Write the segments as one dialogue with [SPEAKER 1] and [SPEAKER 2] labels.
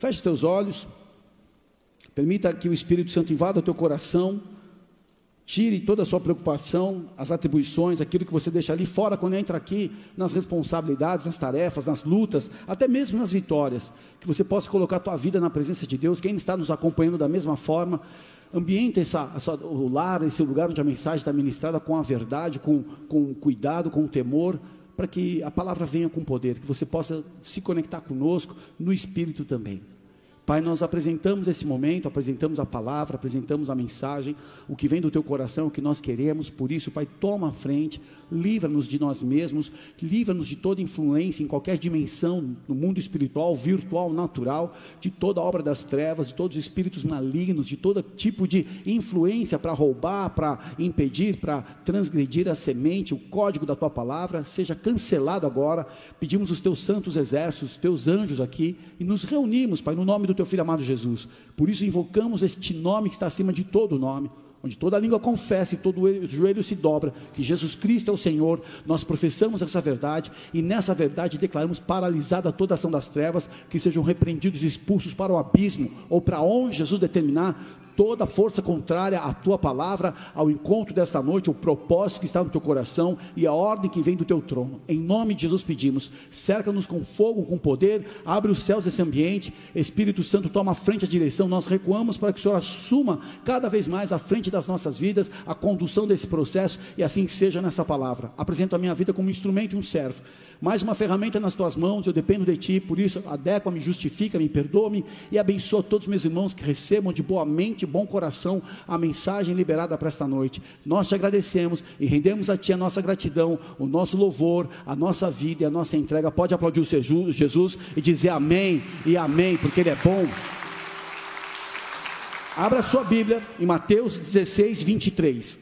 [SPEAKER 1] Feche os teus olhos. Permita que o Espírito Santo invada o teu coração. Tire toda a sua preocupação, as atribuições, aquilo que você deixa ali fora quando entra aqui, nas responsabilidades, nas tarefas, nas lutas, até mesmo nas vitórias. Que você possa colocar a tua vida na presença de Deus. Quem está nos acompanhando da mesma forma, ambiente essa, essa, o lar, esse lugar onde a mensagem está ministrada com a verdade, com, com cuidado, com temor, para que a palavra venha com poder, que você possa se conectar conosco no Espírito também. Pai, nós apresentamos esse momento, apresentamos a palavra, apresentamos a mensagem, o que vem do teu coração, o que nós queremos, por isso, Pai, toma a frente, livra-nos de nós mesmos, livra-nos de toda influência em qualquer dimensão, no mundo espiritual, virtual, natural, de toda obra das trevas, de todos os espíritos malignos, de todo tipo de influência para roubar, para impedir, para transgredir a semente, o código da tua palavra, seja cancelado agora. Pedimos os teus santos exércitos, os teus anjos aqui, e nos reunimos, Pai, no nome do teu filho amado Jesus. Por isso invocamos este nome que está acima de todo nome onde toda língua confessa e todo joelho se dobra que Jesus Cristo é o Senhor, nós professamos essa verdade e nessa verdade declaramos paralisada toda ação das trevas, que sejam repreendidos e expulsos para o abismo ou para onde Jesus determinar, toda força contrária à tua palavra, ao encontro desta noite, o propósito que está no teu coração e a ordem que vem do teu trono. Em nome de Jesus pedimos, cerca-nos com fogo, com poder, abre os céus desse ambiente, Espírito Santo toma a frente a direção, nós recuamos para que o Senhor assuma cada vez mais a frente das nossas vidas, a condução desse processo e assim seja nessa palavra. Apresento a minha vida como instrumento e um servo mais uma ferramenta nas tuas mãos, eu dependo de ti, por isso adequa-me, justifica-me, perdoa-me e abençoa todos os meus irmãos que recebam de boa mente e bom coração a mensagem liberada para esta noite. Nós te agradecemos e rendemos a ti a nossa gratidão, o nosso louvor, a nossa vida e a nossa entrega. Pode aplaudir o Jesus e dizer amém e amém, porque ele é bom. Abra sua Bíblia em Mateus 16, 23.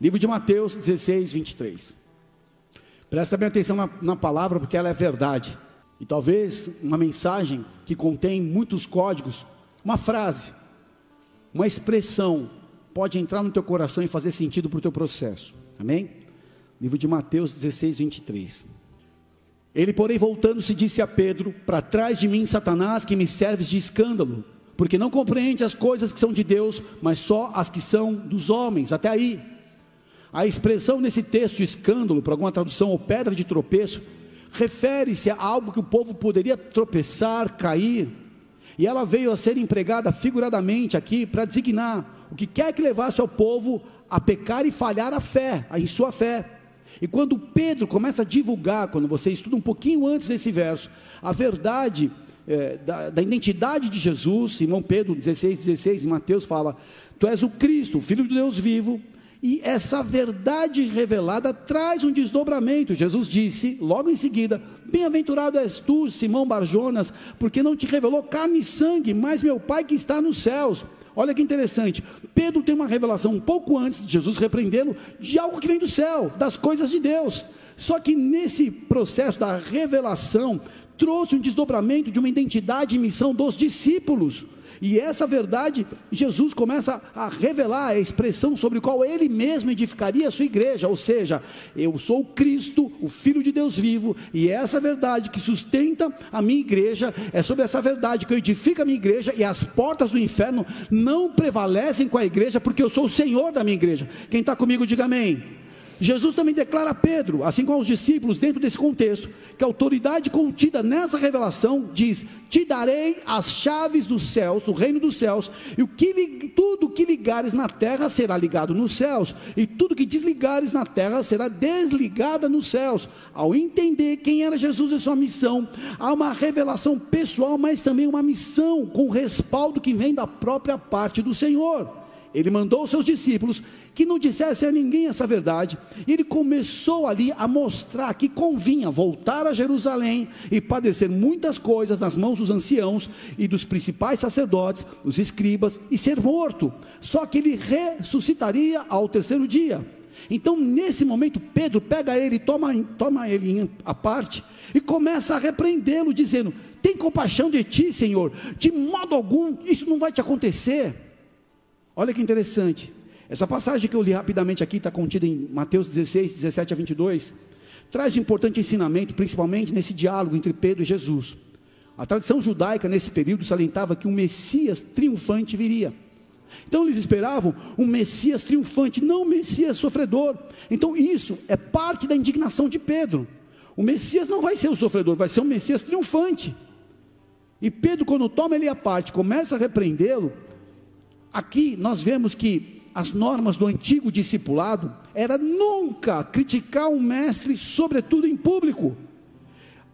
[SPEAKER 1] Livro de Mateus 16, 23. Presta bem atenção na, na palavra, porque ela é verdade. E talvez uma mensagem que contém muitos códigos, uma frase, uma expressão, pode entrar no teu coração e fazer sentido para o teu processo. Amém? Livro de Mateus 16, 23. Ele, porém, voltando-se, disse a Pedro: Para trás de mim, Satanás, que me serves de escândalo, porque não compreende as coisas que são de Deus, mas só as que são dos homens. Até aí. A expressão nesse texto, escândalo, para alguma tradução, ou pedra de tropeço, refere-se a algo que o povo poderia tropeçar, cair, e ela veio a ser empregada figuradamente aqui para designar o que quer que levasse ao povo a pecar e falhar a fé, em sua fé. E quando Pedro começa a divulgar, quando você estuda um pouquinho antes desse verso, a verdade é, da, da, identidade de Jesus, Simão Pedro 16, 16, em Mateus fala: Tu és o Cristo, o Filho de Deus vivo, e essa verdade revelada traz um desdobramento. Jesus disse, logo em seguida: Bem-aventurado és tu, Simão Barjonas, porque não te revelou carne e sangue, mas meu Pai que está nos céus. Olha que interessante. Pedro tem uma revelação um pouco antes de Jesus repreendê-lo de algo que vem do céu, das coisas de Deus. Só que nesse processo da revelação, trouxe um desdobramento de uma identidade e missão dos discípulos. E essa verdade, Jesus começa a revelar a expressão sobre qual ele mesmo edificaria a sua igreja, ou seja, eu sou Cristo, o Filho de Deus vivo, e essa verdade que sustenta a minha igreja, é sobre essa verdade que eu edifico a minha igreja, e as portas do inferno não prevalecem com a igreja, porque eu sou o Senhor da minha igreja. Quem está comigo, diga amém. Jesus também declara a Pedro, assim como aos discípulos, dentro desse contexto, que a autoridade contida nessa revelação diz: Te darei as chaves dos céus, do reino dos céus, e o que, tudo que ligares na terra será ligado nos céus, e tudo que desligares na terra será desligada nos céus. Ao entender quem era Jesus e sua missão, há uma revelação pessoal, mas também uma missão com respaldo que vem da própria parte do Senhor. Ele mandou os seus discípulos que não dissessem a ninguém essa verdade. E ele começou ali a mostrar que convinha voltar a Jerusalém e padecer muitas coisas nas mãos dos anciãos e dos principais sacerdotes, os escribas, e ser morto. Só que ele ressuscitaria ao terceiro dia. Então, nesse momento, Pedro pega ele, toma, toma ele à parte e começa a repreendê-lo, dizendo: Tem compaixão de ti, Senhor, de modo algum, isso não vai te acontecer. Olha que interessante. Essa passagem que eu li rapidamente aqui está contida em Mateus 16, 17 a 22. Traz um importante ensinamento, principalmente nesse diálogo entre Pedro e Jesus. A tradição judaica nesse período salientava que um Messias triunfante viria. Então eles esperavam um Messias triunfante, não um Messias sofredor. Então isso é parte da indignação de Pedro. O Messias não vai ser o sofredor, vai ser um Messias triunfante. E Pedro, quando toma ele a parte, começa a repreendê-lo. Aqui nós vemos que as normas do antigo discipulado era nunca criticar um mestre, sobretudo em público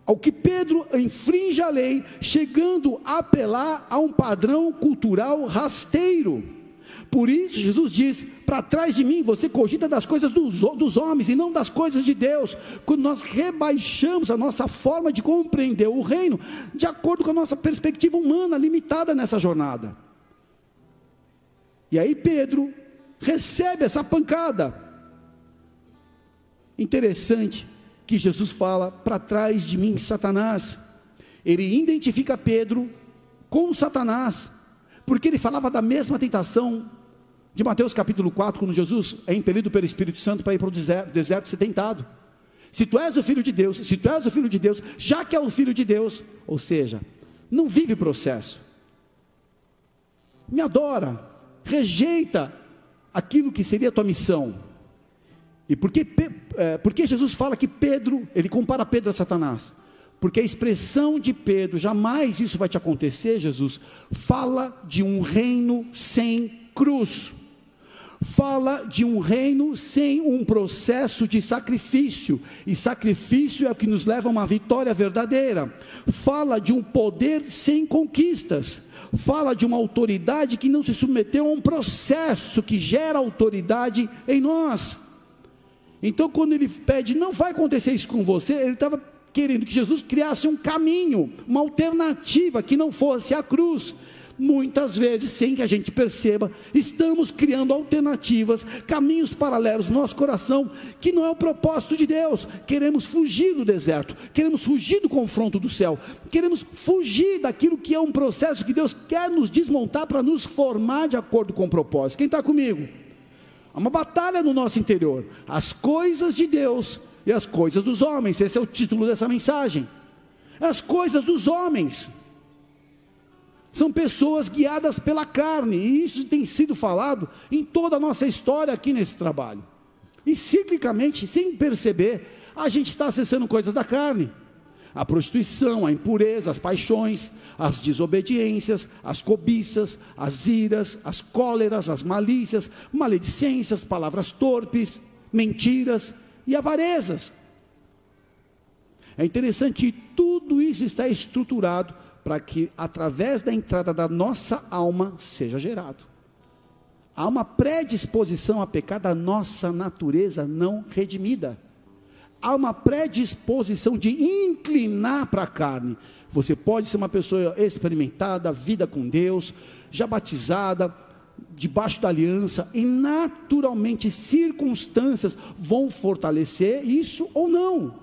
[SPEAKER 1] ao que Pedro infringe a lei, chegando a apelar a um padrão cultural rasteiro. Por isso, Jesus diz: para trás de mim você cogita das coisas dos, dos homens e não das coisas de Deus. Quando nós rebaixamos a nossa forma de compreender o reino, de acordo com a nossa perspectiva humana limitada nessa jornada. E aí, Pedro recebe essa pancada. Interessante que Jesus fala: para trás de mim, Satanás. Ele identifica Pedro com Satanás, porque ele falava da mesma tentação de Mateus capítulo 4, quando Jesus é impelido pelo Espírito Santo para ir para o deserto, deserto ser tentado. Se tu és o filho de Deus, se tu és o filho de Deus, já que é o filho de Deus, ou seja, não vive processo, me adora, rejeita aquilo que seria a tua missão, e por que, é, por que Jesus fala que Pedro, ele compara Pedro a Satanás? Porque a expressão de Pedro, jamais isso vai te acontecer, Jesus, fala de um reino sem cruz. Fala de um reino sem um processo de sacrifício, e sacrifício é o que nos leva a uma vitória verdadeira. Fala de um poder sem conquistas, fala de uma autoridade que não se submeteu a um processo que gera autoridade em nós. Então, quando ele pede, não vai acontecer isso com você, ele estava querendo que Jesus criasse um caminho, uma alternativa que não fosse a cruz. Muitas vezes, sem que a gente perceba, estamos criando alternativas, caminhos paralelos no nosso coração, que não é o propósito de Deus. Queremos fugir do deserto, queremos fugir do confronto do céu, queremos fugir daquilo que é um processo que Deus quer nos desmontar para nos formar de acordo com o propósito. Quem está comigo? Há uma batalha no nosso interior. As coisas de Deus e as coisas dos homens. Esse é o título dessa mensagem. As coisas dos homens. São pessoas guiadas pela carne, e isso tem sido falado em toda a nossa história aqui nesse trabalho. E ciclicamente, sem perceber, a gente está acessando coisas da carne a prostituição, a impureza, as paixões, as desobediências, as cobiças, as iras, as cóleras, as malícias, maledicências, palavras torpes, mentiras e avarezas. É interessante, tudo isso está estruturado para que, através da entrada da nossa alma, seja gerado. Há uma predisposição a pecar da nossa natureza não redimida há uma predisposição de inclinar para a carne. Você pode ser uma pessoa experimentada, vida com Deus, já batizada, debaixo da aliança, e naturalmente circunstâncias vão fortalecer isso ou não.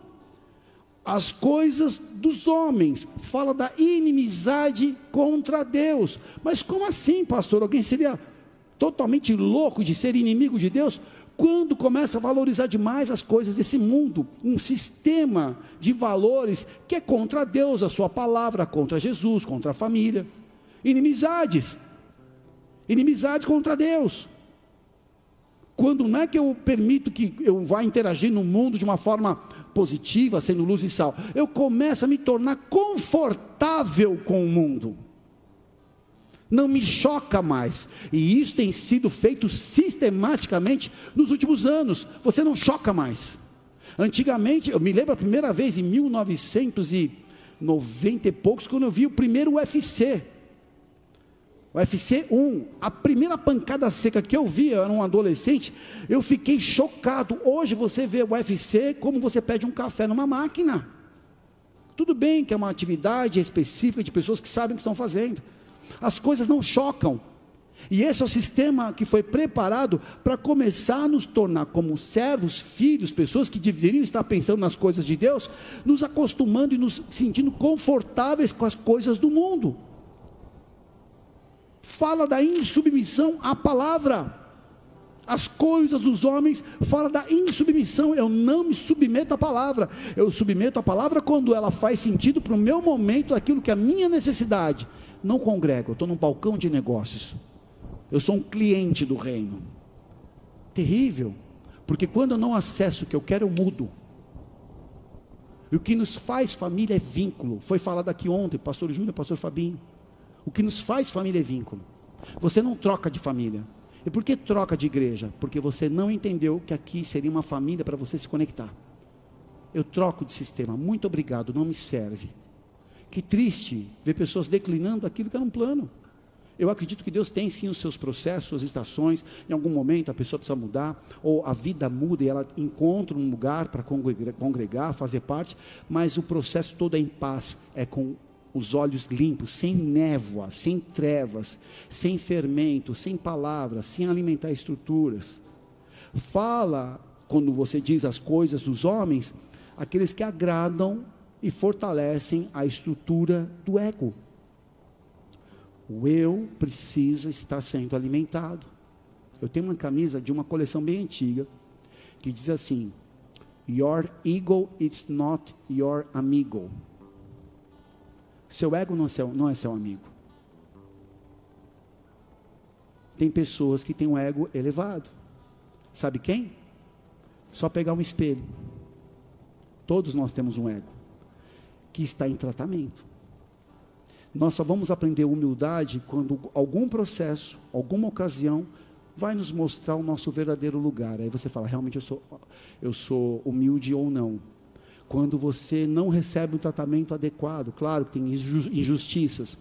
[SPEAKER 1] As coisas dos homens, fala da inimizade contra Deus. Mas como assim, pastor? Alguém seria totalmente louco de ser inimigo de Deus? quando começa a valorizar demais as coisas desse mundo, um sistema de valores que é contra Deus, a sua palavra, contra Jesus, contra a família, inimizades, inimizades contra Deus. Quando não é que eu permito que eu vá interagir no mundo de uma forma positiva, sendo luz e sal, eu começo a me tornar confortável com o mundo não me choca mais. E isso tem sido feito sistematicamente nos últimos anos. Você não choca mais. Antigamente, eu me lembro a primeira vez em 1990 e poucos, quando eu vi o primeiro UFC. UFC 1, a primeira pancada seca que eu vi, eu era um adolescente, eu fiquei chocado. Hoje você vê o UFC como você pede um café numa máquina. Tudo bem que é uma atividade específica de pessoas que sabem o que estão fazendo as coisas não chocam. E esse é o sistema que foi preparado para começar a nos tornar como servos, filhos, pessoas que deveriam estar pensando nas coisas de Deus, nos acostumando e nos sentindo confortáveis com as coisas do mundo. Fala da insubmissão à palavra. As coisas dos homens fala da insubmissão. Eu não me submeto à palavra. Eu submeto à palavra quando ela faz sentido para o meu momento, aquilo que é a minha necessidade. Não congrego, eu estou num balcão de negócios. Eu sou um cliente do reino. Terrível. Porque quando eu não acesso o que eu quero, eu mudo. E o que nos faz família é vínculo. Foi falado aqui ontem, pastor Júnior, pastor Fabinho. O que nos faz família é vínculo. Você não troca de família. E por que troca de igreja? Porque você não entendeu que aqui seria uma família para você se conectar. Eu troco de sistema. Muito obrigado, não me serve. Que triste ver pessoas declinando aquilo que era um plano. Eu acredito que Deus tem sim os seus processos, suas estações. Em algum momento a pessoa precisa mudar, ou a vida muda e ela encontra um lugar para congregar, fazer parte, mas o processo todo é em paz, é com os olhos limpos, sem névoa, sem trevas, sem fermento, sem palavras, sem alimentar estruturas. Fala, quando você diz as coisas dos homens, aqueles que agradam e fortalecem a estrutura do ego. O eu precisa estar sendo alimentado. Eu tenho uma camisa de uma coleção bem antiga que diz assim: Your ego is not your amigo. Seu ego não é seu, não é seu amigo. Tem pessoas que têm um ego elevado. Sabe quem? Só pegar um espelho. Todos nós temos um ego que está em tratamento. Nós só vamos aprender humildade quando algum processo, alguma ocasião, vai nos mostrar o nosso verdadeiro lugar. Aí você fala, realmente eu sou, eu sou humilde ou não. Quando você não recebe um tratamento adequado, claro que tem injustiças.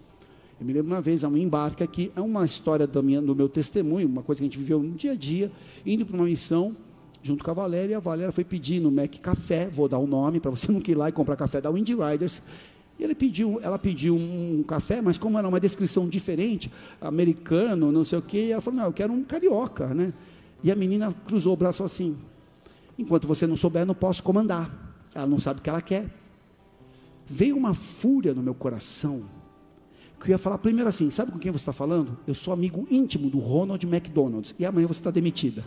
[SPEAKER 1] Eu me lembro uma vez, há um embarque aqui, é uma história do, meu testemunho, uma coisa que a gente viveu no dia a dia, indo para uma missão, junto com a Valéria, e a Valéria foi pedir no Mac Café, vou dar o nome, para você não ir lá e comprar café da Windy Riders, e ele pediu, ela pediu um café, mas como era uma descrição diferente, americano, não sei o quê, ela falou, não, eu quero um carioca, né? E a menina cruzou o braço assim, enquanto você não souber, não posso comandar. Ela não sabe o que ela quer. Veio uma fúria no meu coração, que eu ia falar primeiro assim, sabe com quem você está falando? Eu sou amigo íntimo do Ronald McDonald's, e amanhã você está demitida.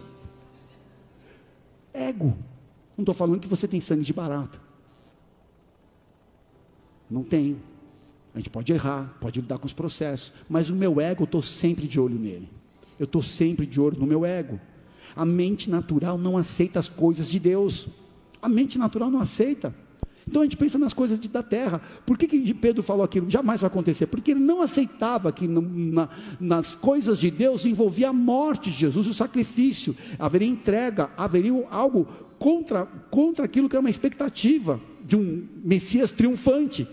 [SPEAKER 1] Ego. Não estou falando que você tem sangue de barata. Não tenho. A gente pode errar, pode lidar com os processos, mas o meu ego, eu estou sempre de olho nele. Eu estou sempre de olho no meu ego. A mente natural não aceita as coisas de Deus. A mente natural não aceita. Então a gente pensa nas coisas de, da terra. Por que, que Pedro falou aquilo? Jamais vai acontecer. Porque ele não aceitava que na, nas coisas de Deus envolvia a morte de Jesus, o sacrifício. Haveria entrega, haveria algo contra, contra aquilo que era uma expectativa de um Messias triunfante.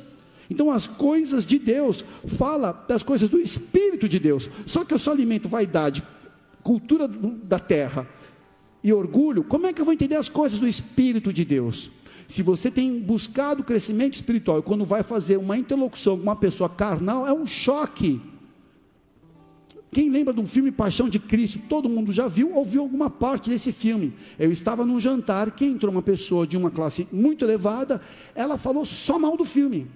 [SPEAKER 1] Então as coisas de Deus fala das coisas do Espírito de Deus. Só que eu só alimento vaidade, cultura da terra e orgulho. Como é que eu vou entender as coisas do Espírito de Deus? Se você tem buscado crescimento espiritual quando vai fazer uma interlocução com uma pessoa carnal, é um choque. Quem lembra do filme Paixão de Cristo? Todo mundo já viu ou viu alguma parte desse filme. Eu estava num jantar que entrou uma pessoa de uma classe muito elevada, ela falou só mal do filme.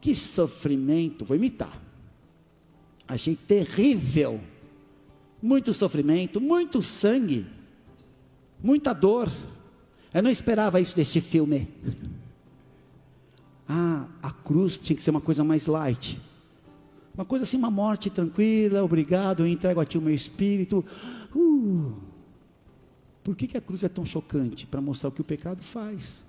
[SPEAKER 1] Que sofrimento, vou imitar. Achei terrível. Muito sofrimento, muito sangue, muita dor. Eu não esperava isso deste filme. Ah, a cruz tinha que ser uma coisa mais light. Uma coisa assim, uma morte tranquila, obrigado, eu entrego a ti o meu espírito. Uh, por que, que a cruz é tão chocante? Para mostrar o que o pecado faz.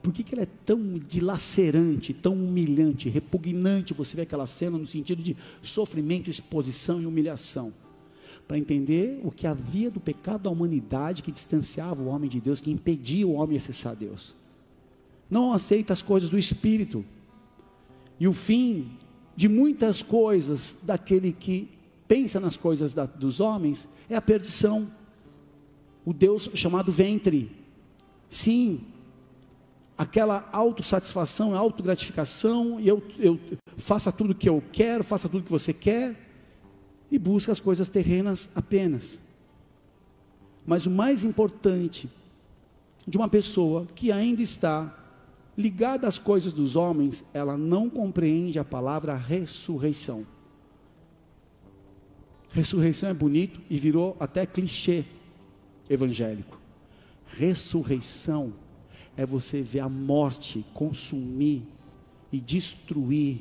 [SPEAKER 1] Por que, que ela é tão dilacerante, tão humilhante, repugnante? Você vê aquela cena no sentido de sofrimento, exposição e humilhação. Para entender o que havia do pecado da humanidade que distanciava o homem de Deus, que impedia o homem de acessar Deus. Não aceita as coisas do Espírito. E o fim de muitas coisas daquele que pensa nas coisas da, dos homens é a perdição. O Deus chamado ventre. Sim, aquela autossatisfação, autogratificação, eu, eu faça tudo o que eu quero, faça tudo o que você quer, e busca as coisas terrenas apenas. Mas o mais importante de uma pessoa que ainda está ligada às coisas dos homens, ela não compreende a palavra ressurreição. Ressurreição é bonito e virou até clichê evangélico. Ressurreição é você ver a morte consumir e destruir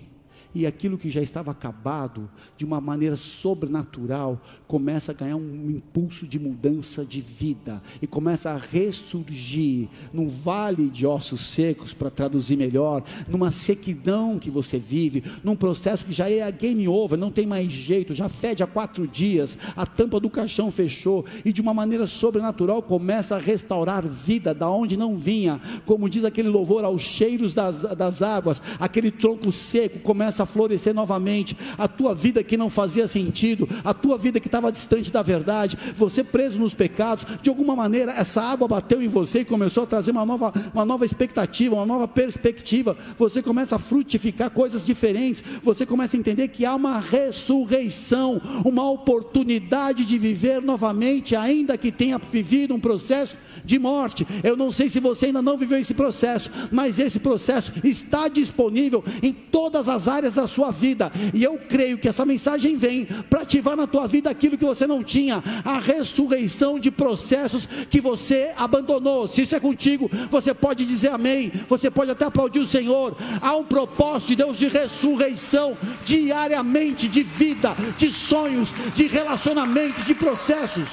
[SPEAKER 1] e aquilo que já estava acabado, de uma maneira sobrenatural, começa a ganhar um impulso de mudança de vida e começa a ressurgir num vale de ossos secos, para traduzir melhor, numa sequidão que você vive, num processo que já é game over, não tem mais jeito, já fede há quatro dias, a tampa do caixão fechou e de uma maneira sobrenatural começa a restaurar vida da onde não vinha, como diz aquele louvor aos cheiros das, das águas, aquele tronco seco começa a florescer novamente, a tua vida que não fazia sentido, a tua vida que estava distante da verdade, você preso nos pecados, de alguma maneira essa água bateu em você e começou a trazer uma nova, uma nova expectativa, uma nova perspectiva, você começa a frutificar coisas diferentes, você começa a entender que há uma ressurreição, uma oportunidade de viver novamente, ainda que tenha vivido um processo de morte. Eu não sei se você ainda não viveu esse processo, mas esse processo está disponível em todas as áreas da sua vida. E eu creio que essa mensagem vem para ativar na tua vida aquilo que você não tinha, a ressurreição de processos que você abandonou. Se isso é contigo, você pode dizer amém. Você pode até aplaudir o Senhor. Há um propósito de Deus de ressurreição diariamente de vida, de sonhos, de relacionamentos, de processos.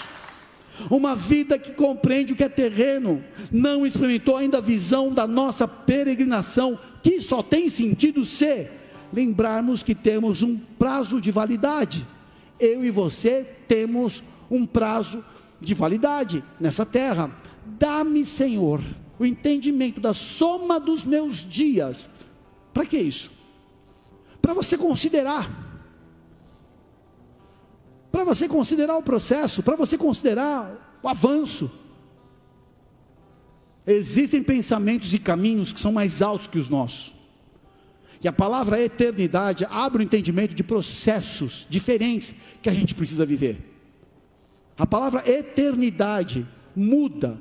[SPEAKER 1] Uma vida que compreende o que é terreno, não experimentou ainda a visão da nossa peregrinação, que só tem sentido se lembrarmos que temos um prazo de validade. Eu e você temos um prazo de validade nessa terra. Dá-me, Senhor, o entendimento da soma dos meus dias. Para que isso? Para você considerar para você considerar o processo, para você considerar o avanço. Existem pensamentos e caminhos que são mais altos que os nossos. E a palavra eternidade abre o entendimento de processos diferentes que a gente precisa viver. A palavra eternidade muda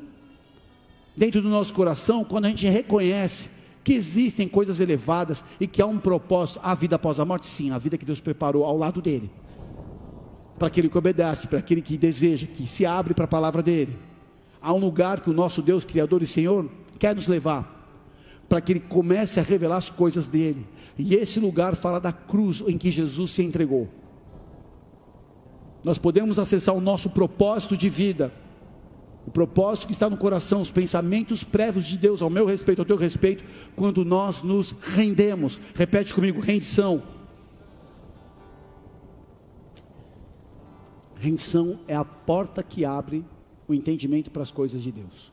[SPEAKER 1] dentro do nosso coração quando a gente reconhece que existem coisas elevadas e que há um propósito, a vida após a morte, sim, a vida que Deus preparou ao lado dele para aquele que obedece, para aquele que deseja, que se abre para a palavra dele. Há um lugar que o nosso Deus, Criador e Senhor, quer nos levar, para que ele comece a revelar as coisas dele. E esse lugar fala da cruz em que Jesus se entregou. Nós podemos acessar o nosso propósito de vida, o propósito que está no coração, os pensamentos prévios de Deus ao meu respeito, ao teu respeito, quando nós nos rendemos. Repete comigo: rendição Rendição é a porta que abre o entendimento para as coisas de Deus.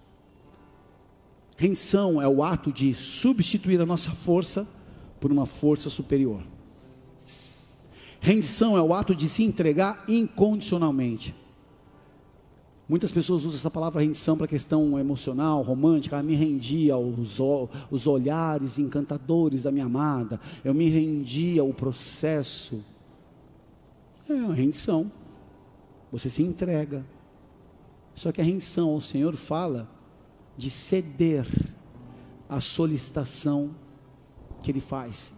[SPEAKER 1] Rendição é o ato de substituir a nossa força por uma força superior. Rendição é o ato de se entregar incondicionalmente. Muitas pessoas usam essa palavra rendição para questão emocional, romântica. Ah, me rendi aos os olhares encantadores da minha amada. Eu me rendi ao processo. É uma rendição você se entrega. Só que a rendição ao Senhor fala de ceder à solicitação que Ele faz.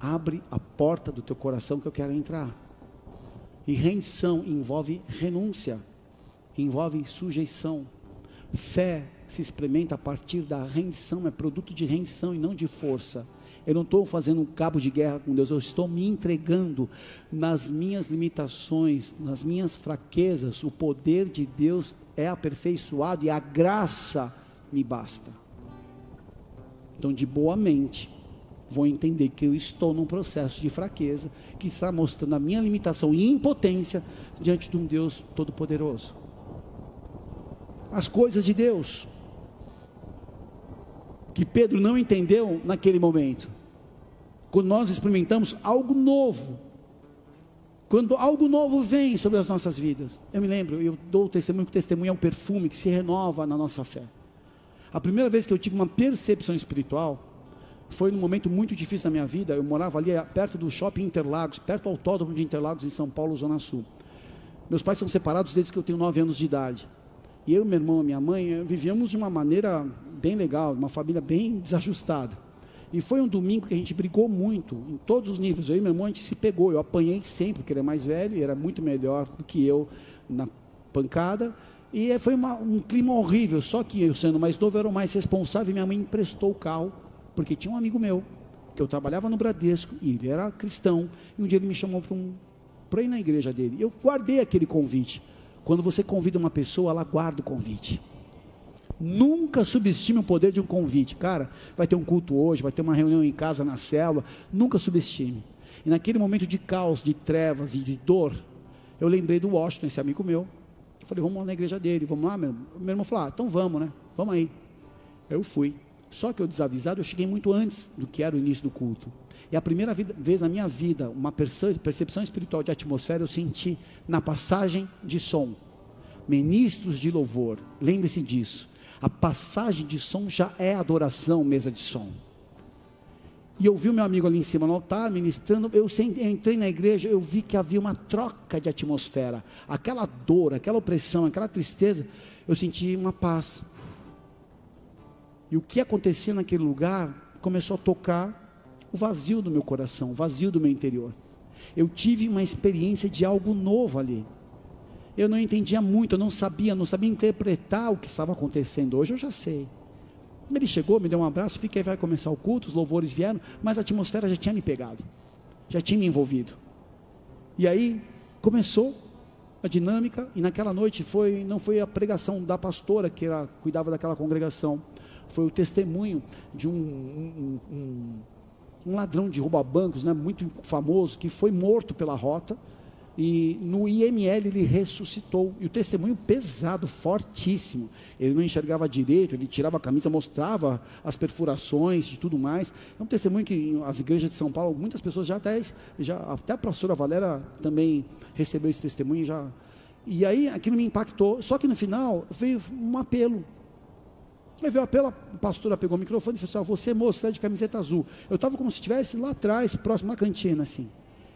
[SPEAKER 1] Abre a porta do teu coração que eu quero entrar. E rendição envolve renúncia, envolve sujeição. Fé se experimenta a partir da rendição, é produto de rendição e não de força. Eu não estou fazendo um cabo de guerra com Deus, eu estou me entregando nas minhas limitações, nas minhas fraquezas. O poder de Deus é aperfeiçoado e a graça me basta. Então, de boa mente, vou entender que eu estou num processo de fraqueza que está mostrando a minha limitação e impotência diante de um Deus todo-poderoso. As coisas de Deus que Pedro não entendeu naquele momento quando nós experimentamos algo novo, quando algo novo vem sobre as nossas vidas. Eu me lembro, eu dou o testemunho que o testemunho é um perfume que se renova na nossa fé. A primeira vez que eu tive uma percepção espiritual foi num momento muito difícil da minha vida. Eu morava ali perto do shopping Interlagos, perto do autódromo de Interlagos, em São Paulo, Zona Sul. Meus pais são separados desde que eu tenho nove anos de idade. E eu, meu irmão e minha mãe vivíamos de uma maneira bem legal, uma família bem desajustada. E foi um domingo que a gente brigou muito, em todos os níveis. Eu e meu irmão, a gente se pegou. Eu apanhei sempre, porque ele é mais velho e era muito melhor do que eu na pancada. E foi uma, um clima horrível. Só que eu, sendo mais novo, era o mais responsável. E minha mãe emprestou o carro, porque tinha um amigo meu, que eu trabalhava no Bradesco, e ele era cristão. E um dia ele me chamou para um, ir na igreja dele. Eu guardei aquele convite. Quando você convida uma pessoa, ela guarda o convite. Nunca subestime o poder de um convite. Cara, vai ter um culto hoje, vai ter uma reunião em casa, na célula. Nunca subestime. E naquele momento de caos, de trevas e de dor, eu lembrei do Washington, esse amigo meu. Falei, vamos lá na igreja dele, vamos lá, meu. Meu irmão falou, ah, então vamos, né? Vamos aí. Eu fui. Só que eu desavisado, eu cheguei muito antes do que era o início do culto. E a primeira vez na minha vida, uma percepção espiritual de atmosfera, eu senti na passagem de som. Ministros de louvor, lembre-se disso. A passagem de som já é adoração, mesa de som. E eu vi o meu amigo ali em cima no altar, ministrando. Eu, eu entrei na igreja, eu vi que havia uma troca de atmosfera. Aquela dor, aquela opressão, aquela tristeza, eu senti uma paz. E o que acontecia naquele lugar começou a tocar o vazio do meu coração, o vazio do meu interior. Eu tive uma experiência de algo novo ali eu não entendia muito, eu não sabia, não sabia interpretar o que estava acontecendo. Hoje eu já sei. Ele chegou, me deu um abraço, fiquei, vai começar o culto, os louvores vieram, mas a atmosfera já tinha me pegado, já tinha me envolvido. E aí começou a dinâmica, e naquela noite foi, não foi a pregação da pastora que era, cuidava daquela congregação, foi o testemunho de um, um, um, um ladrão de rouba-bancos, né, muito famoso, que foi morto pela rota, e no IML ele ressuscitou. E o testemunho pesado, fortíssimo. Ele não enxergava direito, ele tirava a camisa, mostrava as perfurações e tudo mais. É um testemunho que as igrejas de São Paulo, muitas pessoas já até, já, até a professora Valéria também recebeu esse testemunho. Já, e aí aquilo me impactou. Só que no final veio um apelo. Aí veio o apelo, a pastora pegou o microfone e falou assim: Você, moço, está de camiseta azul. Eu estava como se estivesse lá atrás, próximo à cantina, assim.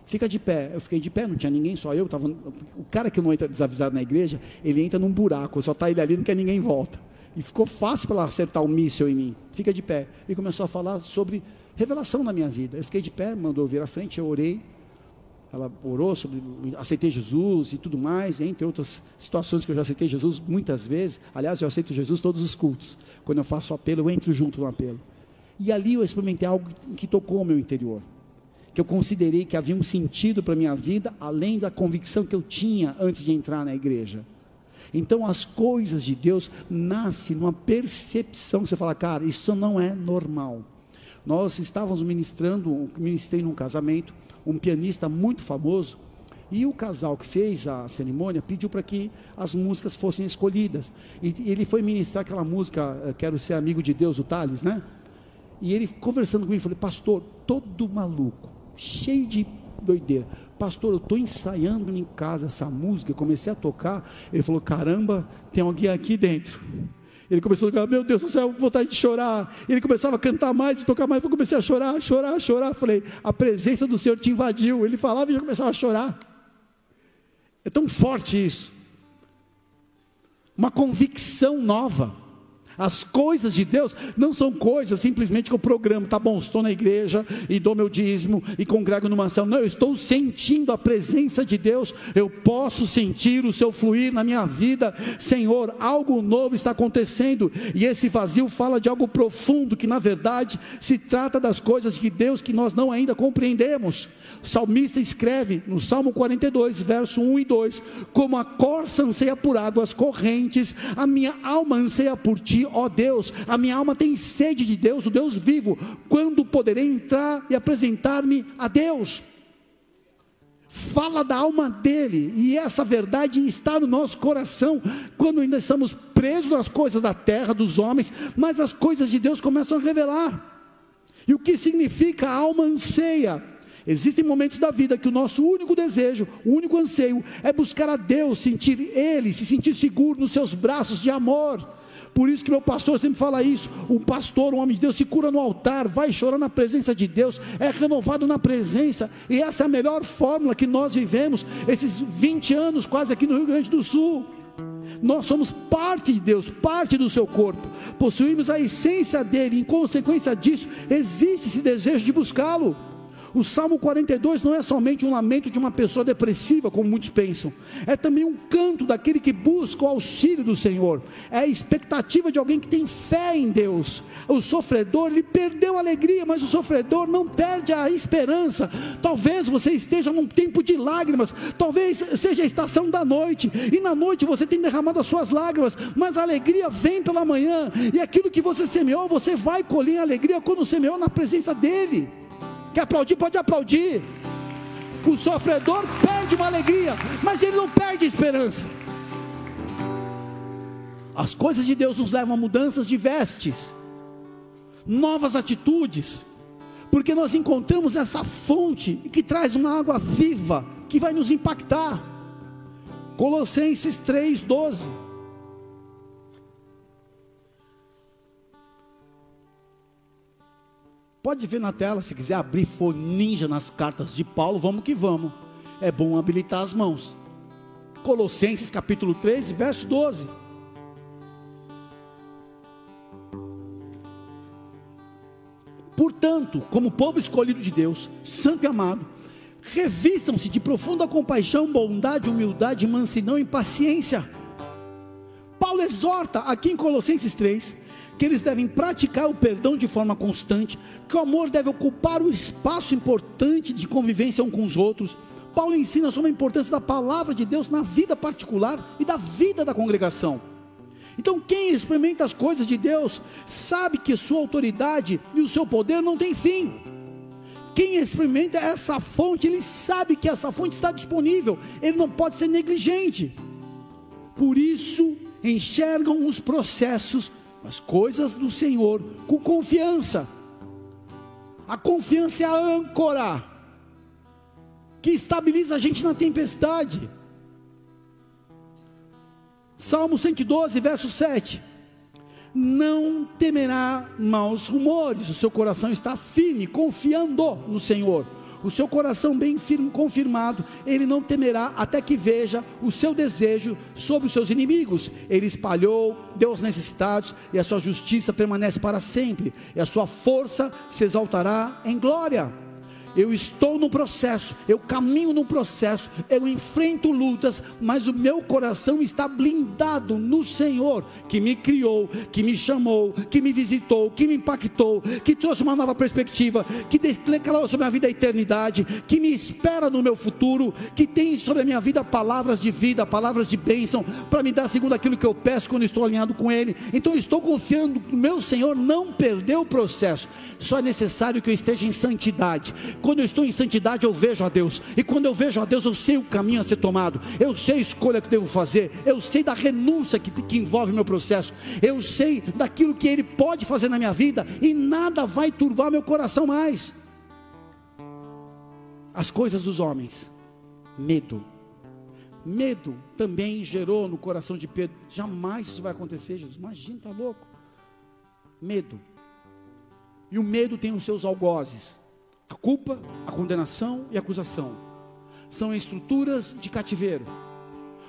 [SPEAKER 1] Fica de pé. Eu fiquei de pé, não tinha ninguém, só eu. Tava, o cara que não entra desavisado na igreja, ele entra num buraco, só está ele ali, não quer ninguém em volta. E ficou fácil para ela acertar o um míssil em mim. Fica de pé. E começou a falar sobre revelação na minha vida. Eu fiquei de pé, mandou vir à frente, eu orei. Ela orou sobre aceitei Jesus e tudo mais, entre outras situações que eu já aceitei Jesus muitas vezes. Aliás, eu aceito Jesus todos os cultos. Quando eu faço apelo, eu entro junto no apelo. E ali eu experimentei algo que tocou o meu interior que eu considerei que havia um sentido para a minha vida, além da convicção que eu tinha antes de entrar na igreja. Então as coisas de Deus nascem numa percepção que você fala, cara, isso não é normal. Nós estávamos ministrando, ministrei num casamento, um pianista muito famoso, e o casal que fez a cerimônia pediu para que as músicas fossem escolhidas. E ele foi ministrar aquela música, eh, Quero Ser Amigo de Deus, o Thales, né? E ele conversando comigo, falei, pastor, todo maluco, cheio de doideira. Pastor, eu estou ensaiando em casa essa música, comecei a tocar. Ele falou: caramba, tem alguém aqui dentro. Ele começou a falar, meu Deus do céu, vontade de chorar. Ele começava a cantar mais tocar mais. Eu comecei a chorar, chorar, chorar. Falei, a presença do Senhor te invadiu. Ele falava e já começava a chorar. É tão forte isso. Uma convicção nova. As coisas de Deus não são coisas simplesmente que eu programo, tá bom, estou na igreja e dou meu dízimo e congrego numa ação. Não, eu estou sentindo a presença de Deus, eu posso sentir o seu fluir na minha vida. Senhor, algo novo está acontecendo e esse vazio fala de algo profundo que na verdade se trata das coisas de Deus que nós não ainda compreendemos. O salmista escreve no Salmo 42, verso 1 e 2: Como a corça anseia por águas correntes, a minha alma anseia por ti, ó Deus. A minha alma tem sede de Deus, o Deus vivo. Quando poderei entrar e apresentar-me a Deus? Fala da alma dele, e essa verdade está no nosso coração, quando ainda estamos presos nas coisas da terra, dos homens, mas as coisas de Deus começam a revelar. E o que significa a alma anseia? Existem momentos da vida que o nosso único desejo, o único anseio é buscar a Deus, sentir Ele, se sentir seguro nos seus braços de amor. Por isso que meu pastor sempre fala isso: um pastor, um homem de Deus, se cura no altar, vai chorar na presença de Deus, é renovado na presença, e essa é a melhor fórmula que nós vivemos esses 20 anos quase aqui no Rio Grande do Sul. Nós somos parte de Deus, parte do seu corpo, possuímos a essência dele, em consequência disso, existe esse desejo de buscá-lo. O Salmo 42 não é somente um lamento de uma pessoa depressiva, como muitos pensam, é também um canto daquele que busca o auxílio do Senhor, é a expectativa de alguém que tem fé em Deus. O sofredor, ele perdeu a alegria, mas o sofredor não perde a esperança. Talvez você esteja num tempo de lágrimas, talvez seja a estação da noite, e na noite você tem derramado as suas lágrimas, mas a alegria vem pela manhã, e aquilo que você semeou, você vai colher alegria quando semeou na presença dEle. Quer aplaudir? Pode aplaudir. O sofredor perde uma alegria, mas ele não perde a esperança. As coisas de Deus nos levam a mudanças de vestes, novas atitudes, porque nós encontramos essa fonte que traz uma água viva que vai nos impactar. Colossenses 3:12 Pode ver na tela, se quiser abrir for ninja nas cartas de Paulo, vamos que vamos. É bom habilitar as mãos. Colossenses capítulo 13, verso 12. Portanto, como povo escolhido de Deus, santo e amado, revistam-se de profunda compaixão, bondade, humildade, mansidão e paciência. Paulo exorta aqui em Colossenses 3 que eles devem praticar o perdão de forma constante, que o amor deve ocupar o espaço importante de convivência um com os outros. Paulo ensina sobre a importância da palavra de Deus na vida particular e da vida da congregação. Então, quem experimenta as coisas de Deus sabe que sua autoridade e o seu poder não têm fim. Quem experimenta essa fonte, ele sabe que essa fonte está disponível, ele não pode ser negligente. Por isso, enxergam os processos as coisas do Senhor com confiança. A confiança é a âncora que estabiliza a gente na tempestade. Salmo 112, verso 7. Não temerá maus rumores, o seu coração está firme, confiando no Senhor o seu coração bem firme, confirmado, ele não temerá até que veja o seu desejo sobre os seus inimigos. Ele espalhou, deu aos necessitados, e a sua justiça permanece para sempre, e a sua força se exaltará em glória eu estou no processo, eu caminho no processo, eu enfrento lutas, mas o meu coração está blindado no Senhor, que me criou, que me chamou, que me visitou, que me impactou, que trouxe uma nova perspectiva, que declarou sobre a vida a eternidade, que me espera no meu futuro, que tem sobre a minha vida palavras de vida, palavras de bênção, para me dar segundo aquilo que eu peço quando estou alinhado com Ele. Então estou confiando que meu Senhor não perdeu o processo, só é necessário que eu esteja em santidade quando eu estou em santidade, eu vejo a Deus. E quando eu vejo a Deus, eu sei o caminho a ser tomado. Eu sei a escolha que devo fazer. Eu sei da renúncia que, que envolve meu processo. Eu sei daquilo que Ele pode fazer na minha vida. E nada vai turvar meu coração mais. As coisas dos homens. Medo. Medo também gerou no coração de Pedro. Jamais isso vai acontecer, Jesus. Imagina, está louco. Medo. E o medo tem os seus algozes. A culpa, a condenação e a acusação são estruturas de cativeiro.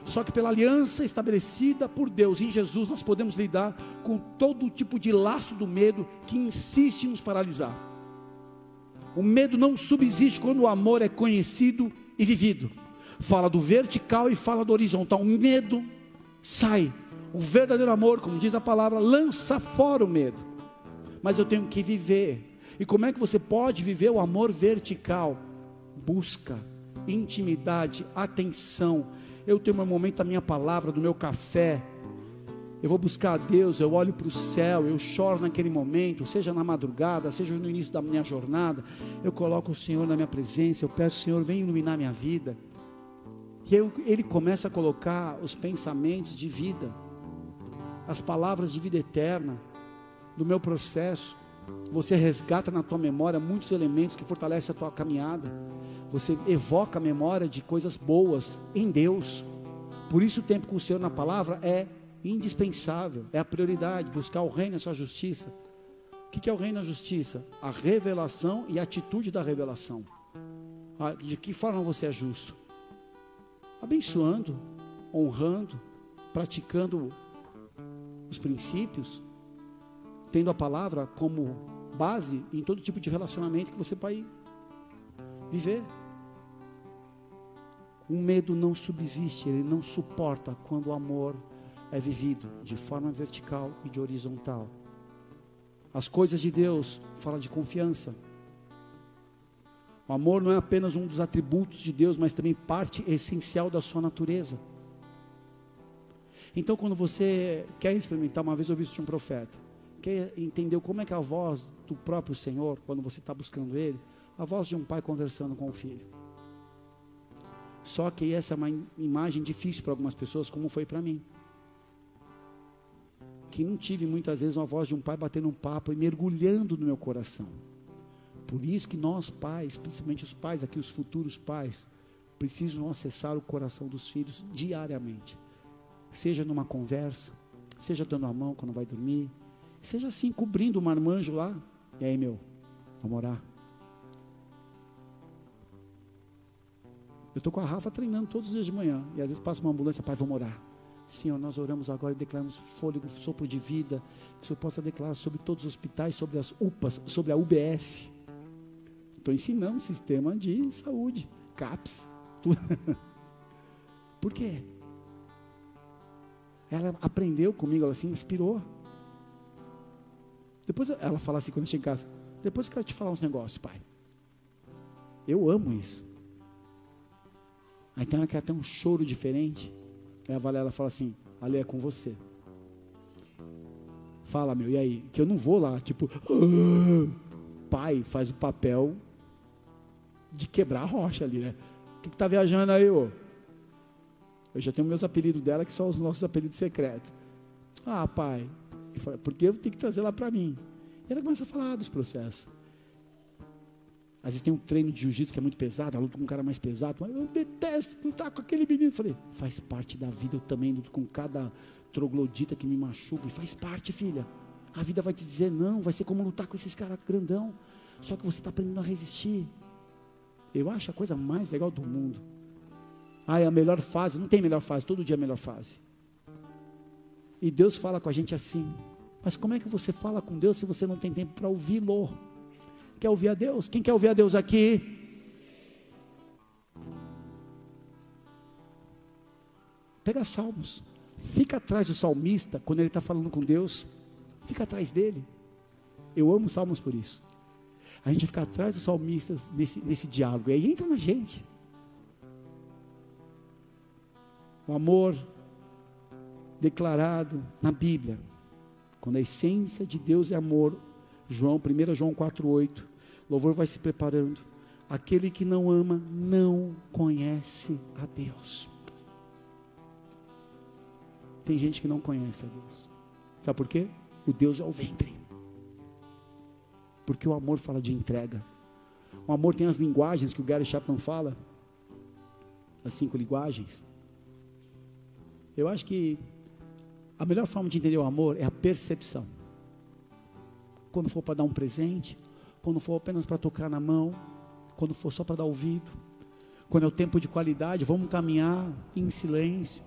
[SPEAKER 1] Só que pela aliança estabelecida por Deus em Jesus, nós podemos lidar com todo tipo de laço do medo que insiste em nos paralisar. O medo não subsiste quando o amor é conhecido e vivido. Fala do vertical e fala do horizontal. O medo sai. O verdadeiro amor, como diz a palavra, lança fora o medo. Mas eu tenho que viver e como é que você pode viver o amor vertical? Busca, intimidade, atenção. Eu tenho meu momento da minha palavra, do meu café. Eu vou buscar a Deus, eu olho para o céu, eu choro naquele momento, seja na madrugada, seja no início da minha jornada. Eu coloco o Senhor na minha presença, eu peço, Senhor, vem iluminar minha vida. E eu, Ele começa a colocar os pensamentos de vida, as palavras de vida eterna, do meu processo. Você resgata na tua memória muitos elementos que fortalecem a tua caminhada. Você evoca a memória de coisas boas em Deus. Por isso o tempo com o Senhor na palavra é indispensável, é a prioridade, buscar o reino e a sua justiça. O que é o reino e a justiça? A revelação e a atitude da revelação. De que forma você é justo? Abençoando, honrando, praticando os princípios, tendo a palavra como base em todo tipo de relacionamento que você vai viver. O medo não subsiste, ele não suporta quando o amor é vivido de forma vertical e de horizontal. As coisas de Deus fala de confiança. O amor não é apenas um dos atributos de Deus, mas também parte essencial da sua natureza. Então, quando você quer experimentar, uma vez eu vi isso de um profeta, quer entender como é que é a voz do próprio Senhor, quando você está buscando Ele, a voz de um pai conversando com o filho. Só que essa é uma imagem difícil para algumas pessoas, como foi para mim. Que não tive muitas vezes uma voz de um pai batendo um papo e mergulhando no meu coração. Por isso que nós pais, principalmente os pais aqui, os futuros pais, precisam acessar o coração dos filhos diariamente seja numa conversa, seja dando a mão quando vai dormir, seja assim cobrindo o marmanjo lá. E aí, meu, vamos orar. Eu estou com a Rafa treinando todos os dias de manhã. E às vezes passa uma ambulância, pai, vamos orar. Senhor, nós oramos agora e declaramos fôlego, sopro de vida. Que o Senhor possa declarar sobre todos os hospitais, sobre as UPAs, sobre a UBS. Estou ensinando sistema de saúde, CAPS. Tudo. Por quê? Ela aprendeu comigo, ela assim, inspirou. Depois ela fala assim quando chega em casa, depois eu quero te falar uns negócios, pai. Eu amo isso. Aí tem ela quer ter um choro diferente. Aí a Valéria fala assim, Ali é com você. Fala, meu, e aí? Que eu não vou lá, tipo, ah! pai faz o papel de quebrar a rocha ali, né? O que, que tá viajando aí, ô? Eu já tenho meus apelidos dela, que são os nossos apelidos secretos. Ah, pai, porque eu tenho que trazer lá para mim. E ela começa a falar dos processos. Às vezes tem um treino de jiu-jitsu que é muito pesado, ela luta com um cara mais pesado, eu detesto lutar com aquele menino. Eu falei, faz parte da vida, eu também luto com cada troglodita que me machuca. E faz parte, filha. A vida vai te dizer não, vai ser como lutar com esses caras grandão. Só que você está aprendendo a resistir. Eu acho a coisa mais legal do mundo. Ah, é a melhor fase. Não tem melhor fase, todo dia é a melhor fase. E Deus fala com a gente assim. Mas como é que você fala com Deus se você não tem tempo para ouvi-lo? Quer ouvir a Deus? Quem quer ouvir a Deus aqui? Pega salmos. Fica atrás do salmista quando ele está falando com Deus. Fica atrás dele. Eu amo salmos por isso. A gente fica atrás dos salmistas nesse, nesse diálogo. E aí entra na gente. O amor declarado na Bíblia. Quando a essência de Deus é amor, João, 1 João 4,8, louvor vai se preparando. Aquele que não ama não conhece a Deus. Tem gente que não conhece a Deus. Sabe por quê? O Deus é o ventre. Porque o amor fala de entrega. O amor tem as linguagens que o Gary Chapman fala. As cinco linguagens. Eu acho que a melhor forma de entender o amor é a percepção. Quando for para dar um presente, quando for apenas para tocar na mão, quando for só para dar ouvido, quando é o tempo de qualidade, vamos caminhar em silêncio.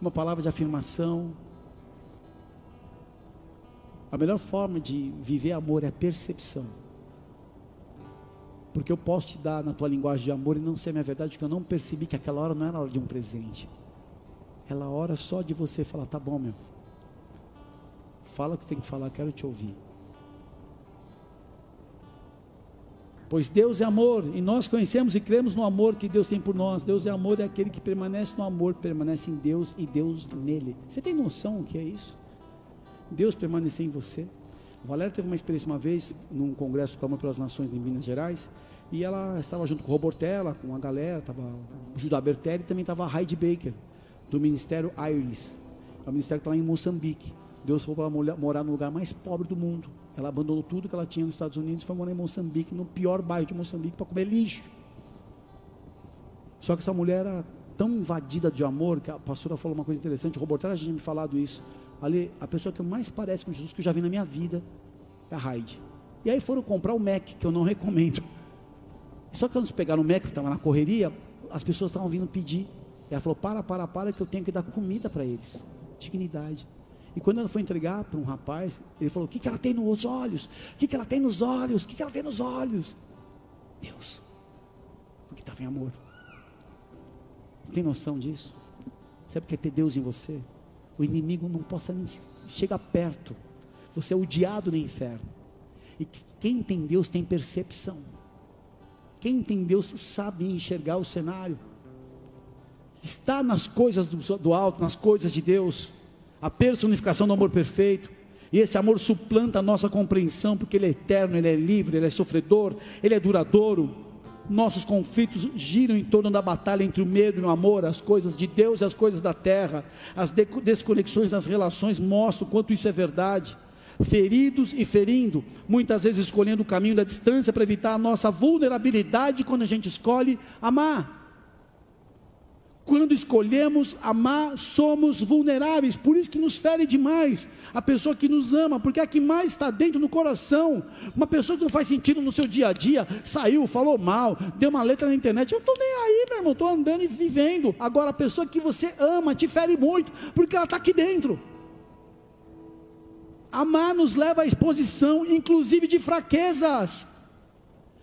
[SPEAKER 1] Uma palavra de afirmação. A melhor forma de viver amor é a percepção. Porque eu posso te dar na tua linguagem de amor e não ser minha verdade, porque eu não percebi que aquela hora não era hora de um presente. Ela ora só de você falar, tá bom, meu. Fala o que tem que falar, quero te ouvir. Pois Deus é amor, e nós conhecemos e cremos no amor que Deus tem por nós. Deus é amor, é aquele que permanece no amor, permanece em Deus e Deus nele. Você tem noção o que é isso? Deus permanecer em você. A Valéria teve uma experiência uma vez, num congresso do Amor pelas Nações em Minas Gerais, e ela estava junto com o Robortella, com a galera, estava o Judá Bertelli e também estava a Heidi Baker do Ministério Iris. É o ministério que está lá em Moçambique. Deus foi para morar no lugar mais pobre do mundo. Ela abandonou tudo que ela tinha nos Estados Unidos e foi morar em Moçambique, no pior bairro de Moçambique, para comer lixo. Só que essa mulher era tão invadida de amor que a pastora falou uma coisa interessante. O Roberto tinha me falado isso. Ali, a pessoa que mais parece com Jesus que eu já vi na minha vida é a Heidi. E aí foram comprar o Mac, que eu não recomendo. Só que quando eles pegaram o Mac, que estava na correria, as pessoas estavam vindo pedir ela falou: para, para, para, que eu tenho que dar comida para eles. Dignidade. E quando ela foi entregar para um rapaz, ele falou: O que, que ela tem nos olhos? O que, que ela tem nos olhos? O que, que ela tem nos olhos? Deus. Porque estava em amor. Tem noção disso? Sabe o que é ter Deus em você? O inimigo não possa nem chegar perto. Você é odiado no inferno. E quem tem Deus tem percepção. Quem tem Deus sabe enxergar o cenário. Está nas coisas do, do alto, nas coisas de Deus a personificação do amor perfeito. E esse amor suplanta a nossa compreensão, porque ele é eterno, ele é livre, ele é sofredor, ele é duradouro. Nossos conflitos giram em torno da batalha entre o medo e o amor, as coisas de Deus e as coisas da terra. As desconexões nas relações mostram quanto isso é verdade. Feridos e ferindo, muitas vezes escolhendo o caminho da distância para evitar a nossa vulnerabilidade quando a gente escolhe amar. Quando escolhemos amar, somos vulneráveis, por isso que nos fere demais a pessoa que nos ama, porque é a que mais está dentro no coração. Uma pessoa que não faz sentido no seu dia a dia, saiu, falou mal, deu uma letra na internet, eu estou nem aí, meu irmão, estou andando e vivendo. Agora, a pessoa que você ama te fere muito, porque ela está aqui dentro. Amar nos leva à exposição, inclusive de fraquezas.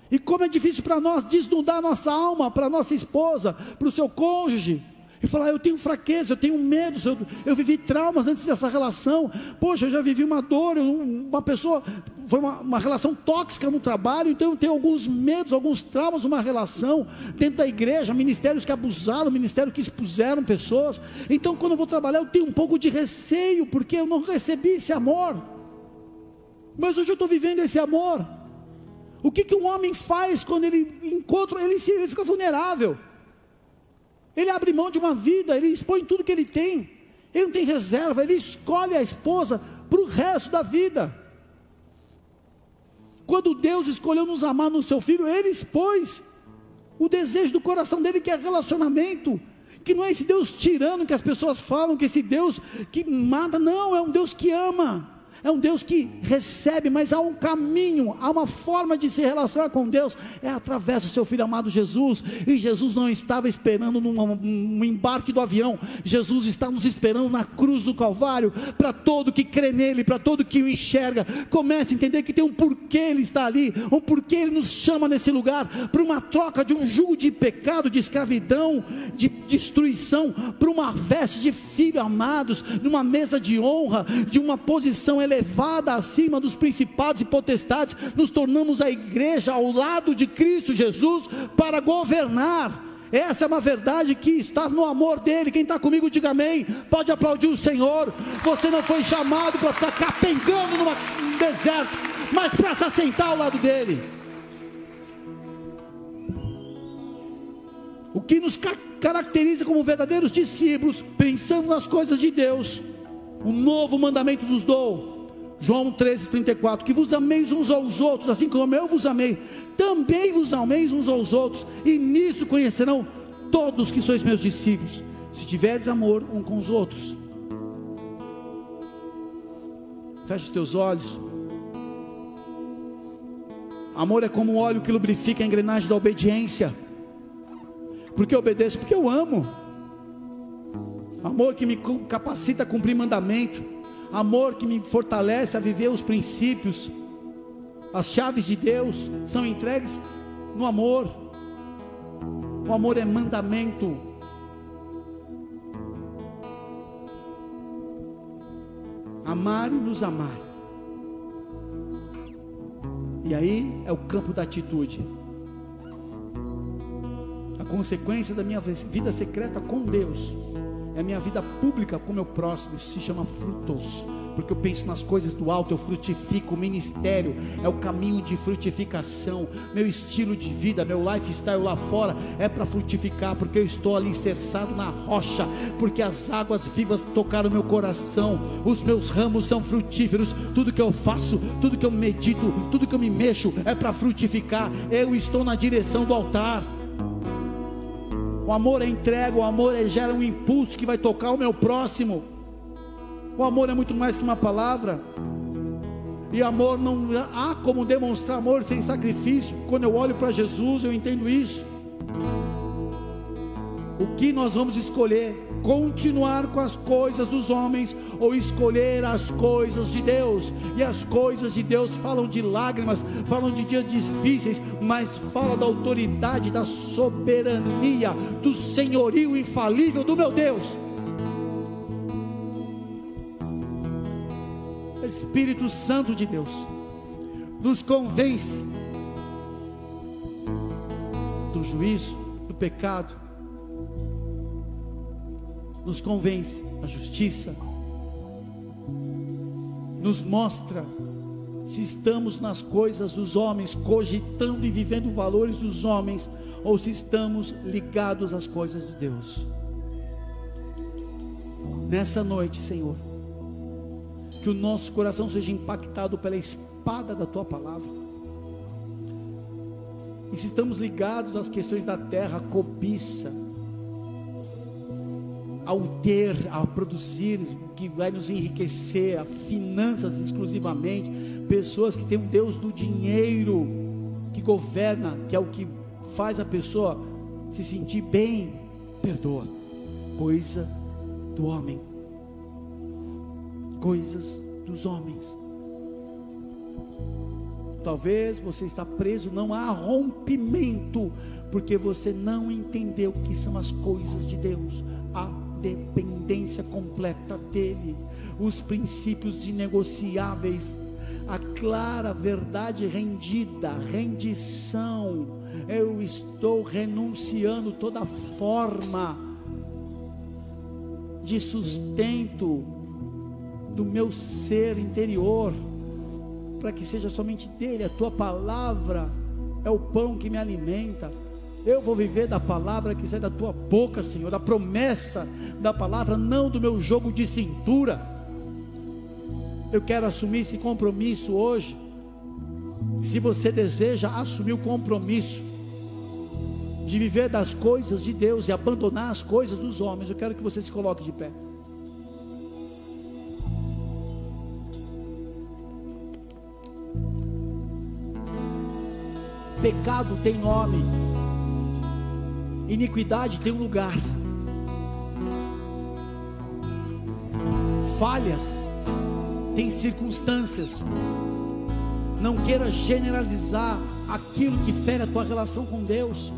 [SPEAKER 1] E como é difícil para nós desnudar nossa alma para nossa esposa, para o seu cônjuge, e falar: Eu tenho fraqueza, eu tenho medo, eu, eu vivi traumas antes dessa relação. Poxa, eu já vivi uma dor, uma pessoa, foi uma, uma relação tóxica no trabalho, então eu tenho alguns medos, alguns traumas numa relação, dentro da igreja, ministérios que abusaram, ministérios que expuseram pessoas. Então, quando eu vou trabalhar, eu tenho um pouco de receio, porque eu não recebi esse amor. Mas hoje eu estou vivendo esse amor. O que, que um homem faz quando ele encontra, ele, se, ele fica vulnerável. Ele abre mão de uma vida, ele expõe tudo que ele tem. Ele não tem reserva, ele escolhe a esposa para o resto da vida. Quando Deus escolheu nos amar no seu filho, ele expôs o desejo do coração dele, que é relacionamento. Que não é esse Deus tirano que as pessoas falam, que esse Deus que mata, não, é um Deus que ama é um Deus que recebe, mas há um caminho, há uma forma de se relacionar com Deus, é através do seu filho amado Jesus. E Jesus não estava esperando num embarque do avião, Jesus está nos esperando na cruz do Calvário, para todo que crê nele, para todo que o enxerga, comece a entender que tem um porquê ele está ali, um porquê ele nos chama nesse lugar, para uma troca de um jugo de pecado, de escravidão, de destruição, para uma veste de filho amados, numa mesa de honra, de uma posição elevada acima dos principados e potestades, nos tornamos a igreja ao lado de Cristo Jesus para governar. Essa é uma verdade que está no amor dele. Quem está comigo, diga amém. Pode aplaudir o Senhor. Você não foi chamado para ficar capengando no deserto, mas para se assentar ao lado dele. O que nos caracteriza como verdadeiros discípulos, pensando nas coisas de Deus, o novo mandamento nos dou João 13, 34, que vos ameis uns aos outros, assim como eu vos amei, também vos ameis uns aos outros, e nisso conhecerão todos que sois meus discípulos, se tiverdes amor um com os outros. Feche os teus olhos. Amor é como um óleo que lubrifica a engrenagem da obediência. Porque eu obedeço? Porque eu amo. Amor que me capacita a cumprir mandamento amor que me fortalece a viver os princípios. As chaves de Deus são entregues no amor. O amor é mandamento. Amar e nos amar. E aí é o campo da atitude. A consequência da minha vida secreta com Deus é a minha vida pública com meu próximo, se chama frutos, porque eu penso nas coisas do alto, eu frutifico, o ministério é o caminho de frutificação, meu estilo de vida, meu lifestyle lá fora é para frutificar, porque eu estou ali alicerçado na rocha, porque as águas vivas tocaram meu coração, os meus ramos são frutíferos, tudo que eu faço, tudo que eu medito, tudo que eu me mexo é para frutificar, eu estou na direção do altar. O amor é entrega, o amor é, gera um impulso que vai tocar o meu próximo. O amor é muito mais que uma palavra. E amor não há como demonstrar amor sem sacrifício. Quando eu olho para Jesus, eu entendo isso. O que nós vamos escolher? Continuar com as coisas dos homens ou escolher as coisas de Deus? E as coisas de Deus falam de lágrimas, falam de dias difíceis, mas fala da autoridade, da soberania, do senhorio infalível do meu Deus. Espírito Santo de Deus nos convence do juízo, do pecado, nos convence a justiça, nos mostra se estamos nas coisas dos homens, cogitando e vivendo valores dos homens, ou se estamos ligados às coisas de Deus. Nessa noite, Senhor, que o nosso coração seja impactado pela espada da tua palavra. E se estamos ligados às questões da terra, cobiça, ao ter, a produzir, que vai nos enriquecer, a finanças exclusivamente, pessoas que têm um Deus do dinheiro, que governa, que é o que faz a pessoa se sentir bem, perdoa, coisa do homem. Coisas dos homens. Talvez você está preso, não há rompimento, porque você não entendeu o que são as coisas de Deus, a dependência completa dele, os princípios inegociáveis, a clara verdade rendida, rendição. Eu estou renunciando toda forma de sustento do meu ser interior, para que seja somente dele, a tua palavra é o pão que me alimenta. Eu vou viver da palavra que sai da tua boca, Senhor, da promessa da palavra, não do meu jogo de cintura. Eu quero assumir esse compromisso hoje. Se você deseja assumir o compromisso de viver das coisas de Deus e abandonar as coisas dos homens, eu quero que você se coloque de pé. Pecado tem nome, iniquidade tem um lugar, falhas tem circunstâncias. Não queira generalizar aquilo que fere a tua relação com Deus,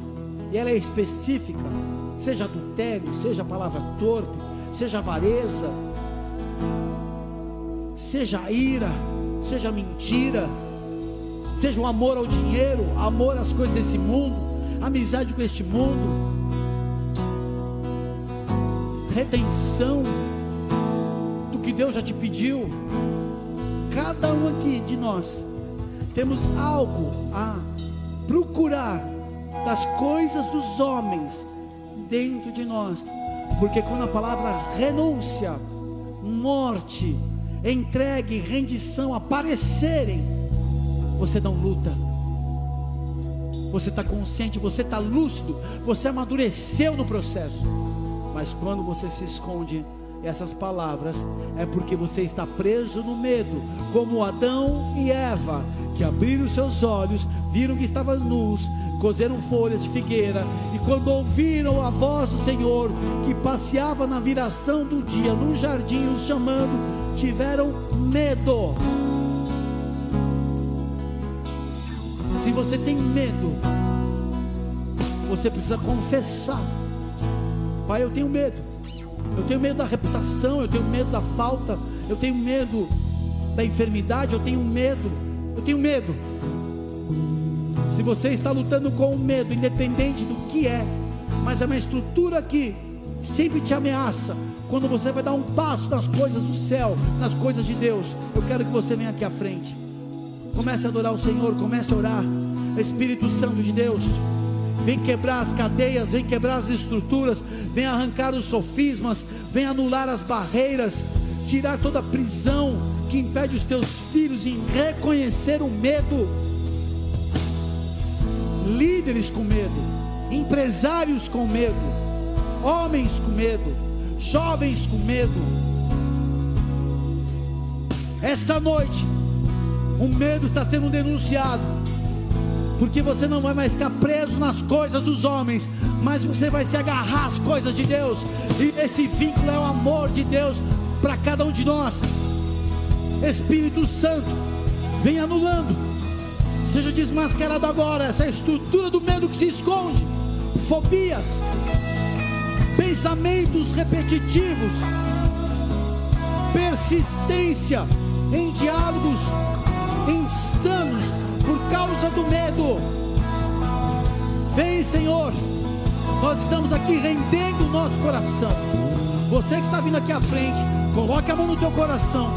[SPEAKER 1] e ela é específica, seja adultério, seja palavra torpe, seja avareza, seja ira, seja mentira seja o amor ao dinheiro, amor às coisas desse mundo, amizade com este mundo, retenção do que Deus já te pediu. Cada um aqui de nós temos algo a procurar das coisas dos homens dentro de nós, porque quando a palavra renúncia, morte, entregue, rendição aparecerem, você não luta. Você está consciente, você está lúcido, você amadureceu no processo. Mas quando você se esconde, essas palavras é porque você está preso no medo, como Adão e Eva, que abriram seus olhos, viram que estavam nus, cozeram folhas de figueira, e quando ouviram a voz do Senhor, que passeava na viração do dia no jardim, os chamando, tiveram medo. Se você tem medo, você precisa confessar. Pai, eu tenho medo. Eu tenho medo da reputação, eu tenho medo da falta, eu tenho medo da enfermidade, eu tenho medo. Eu tenho medo. Se você está lutando com o medo, independente do que é, mas é uma estrutura que sempre te ameaça, quando você vai dar um passo nas coisas do céu, nas coisas de Deus, eu quero que você venha aqui à frente. Comece a adorar o Senhor, comece a orar. Espírito Santo de Deus, vem quebrar as cadeias, vem quebrar as estruturas, vem arrancar os sofismas, vem anular as barreiras, tirar toda a prisão que impede os teus filhos em reconhecer o medo. Líderes com medo, empresários com medo, homens com medo, jovens com medo. Essa noite, o medo está sendo denunciado. porque você não vai mais ficar preso nas coisas dos homens, mas você vai se agarrar às coisas de Deus, e esse vínculo é o amor de Deus para cada um de nós. Espírito Santo, vem anulando, seja desmascarado agora essa estrutura do medo que se esconde, fobias, pensamentos repetitivos, persistência em diálogos insanos por causa do medo. Vem, Senhor, nós estamos aqui rendendo o nosso coração. Você que está vindo aqui à frente, coloque a mão no teu coração.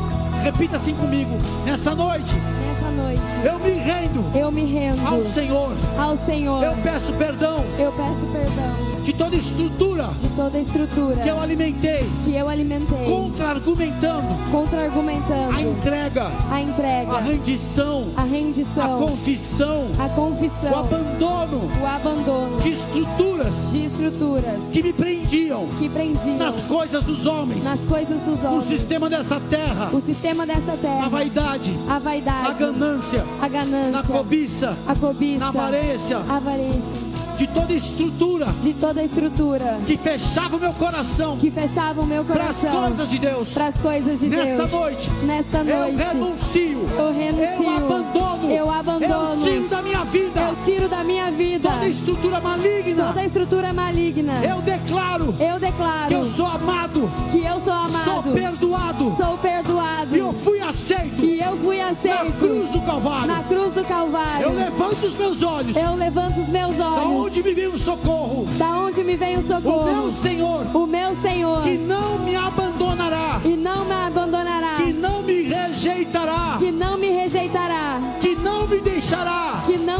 [SPEAKER 1] Repita assim comigo. Nessa noite.
[SPEAKER 2] Nessa noite.
[SPEAKER 1] Eu me rendo.
[SPEAKER 2] Eu me rendo.
[SPEAKER 1] Ao Senhor.
[SPEAKER 2] Ao Senhor.
[SPEAKER 1] Eu peço perdão.
[SPEAKER 2] Eu peço perdão
[SPEAKER 1] de toda estrutura
[SPEAKER 2] de toda estrutura
[SPEAKER 1] que eu alimentei
[SPEAKER 2] que eu alimentei
[SPEAKER 1] contra-argumentando
[SPEAKER 2] contra-argumentando
[SPEAKER 1] a entrega
[SPEAKER 2] a entrega
[SPEAKER 1] a rendição
[SPEAKER 2] a rendição
[SPEAKER 1] a confissão
[SPEAKER 2] a confissão
[SPEAKER 1] o abandono
[SPEAKER 2] o abandono
[SPEAKER 1] de estruturas
[SPEAKER 2] de estruturas
[SPEAKER 1] que me prendiam
[SPEAKER 2] que prendiam
[SPEAKER 1] nas coisas dos homens
[SPEAKER 2] nas coisas dos homens
[SPEAKER 1] o sistema dessa terra
[SPEAKER 2] o sistema dessa terra
[SPEAKER 1] a vaidade
[SPEAKER 2] a vaidade
[SPEAKER 1] a ganância
[SPEAKER 2] a ganância
[SPEAKER 1] na cobiça
[SPEAKER 2] a cobiça
[SPEAKER 1] avarência
[SPEAKER 2] a avarência
[SPEAKER 1] de toda estrutura,
[SPEAKER 2] de toda estrutura
[SPEAKER 1] que fechava o meu coração,
[SPEAKER 2] que fechava o meu coração
[SPEAKER 1] para as coisas de Deus,
[SPEAKER 2] para as coisas de
[SPEAKER 1] nessa
[SPEAKER 2] Deus.
[SPEAKER 1] Noite,
[SPEAKER 2] nesta noite,
[SPEAKER 1] eu renuncio,
[SPEAKER 2] eu renuncio,
[SPEAKER 1] eu abandono,
[SPEAKER 2] eu abandono,
[SPEAKER 1] eu tiro da minha vida,
[SPEAKER 2] eu tiro da minha vida.
[SPEAKER 1] Toda estrutura maligna,
[SPEAKER 2] toda estrutura maligna.
[SPEAKER 1] Eu declaro,
[SPEAKER 2] eu declaro
[SPEAKER 1] que eu sou amado,
[SPEAKER 2] que eu sou amado,
[SPEAKER 1] sou perdoado,
[SPEAKER 2] sou perdoado,
[SPEAKER 1] e eu fui aceito,
[SPEAKER 2] e eu fui aceito
[SPEAKER 1] na cruz do Calvário,
[SPEAKER 2] na cruz do Calvário.
[SPEAKER 1] Eu levanto os meus olhos,
[SPEAKER 2] eu levanto os meus olhos,
[SPEAKER 1] da onde me vem o socorro.
[SPEAKER 2] Da onde me vem o socorro?
[SPEAKER 1] O meu Senhor.
[SPEAKER 2] O meu Senhor.
[SPEAKER 1] Que não me abandonará.
[SPEAKER 2] E não me abandonará.
[SPEAKER 1] Que não me rejeitará.
[SPEAKER 2] Que não me rejeitará.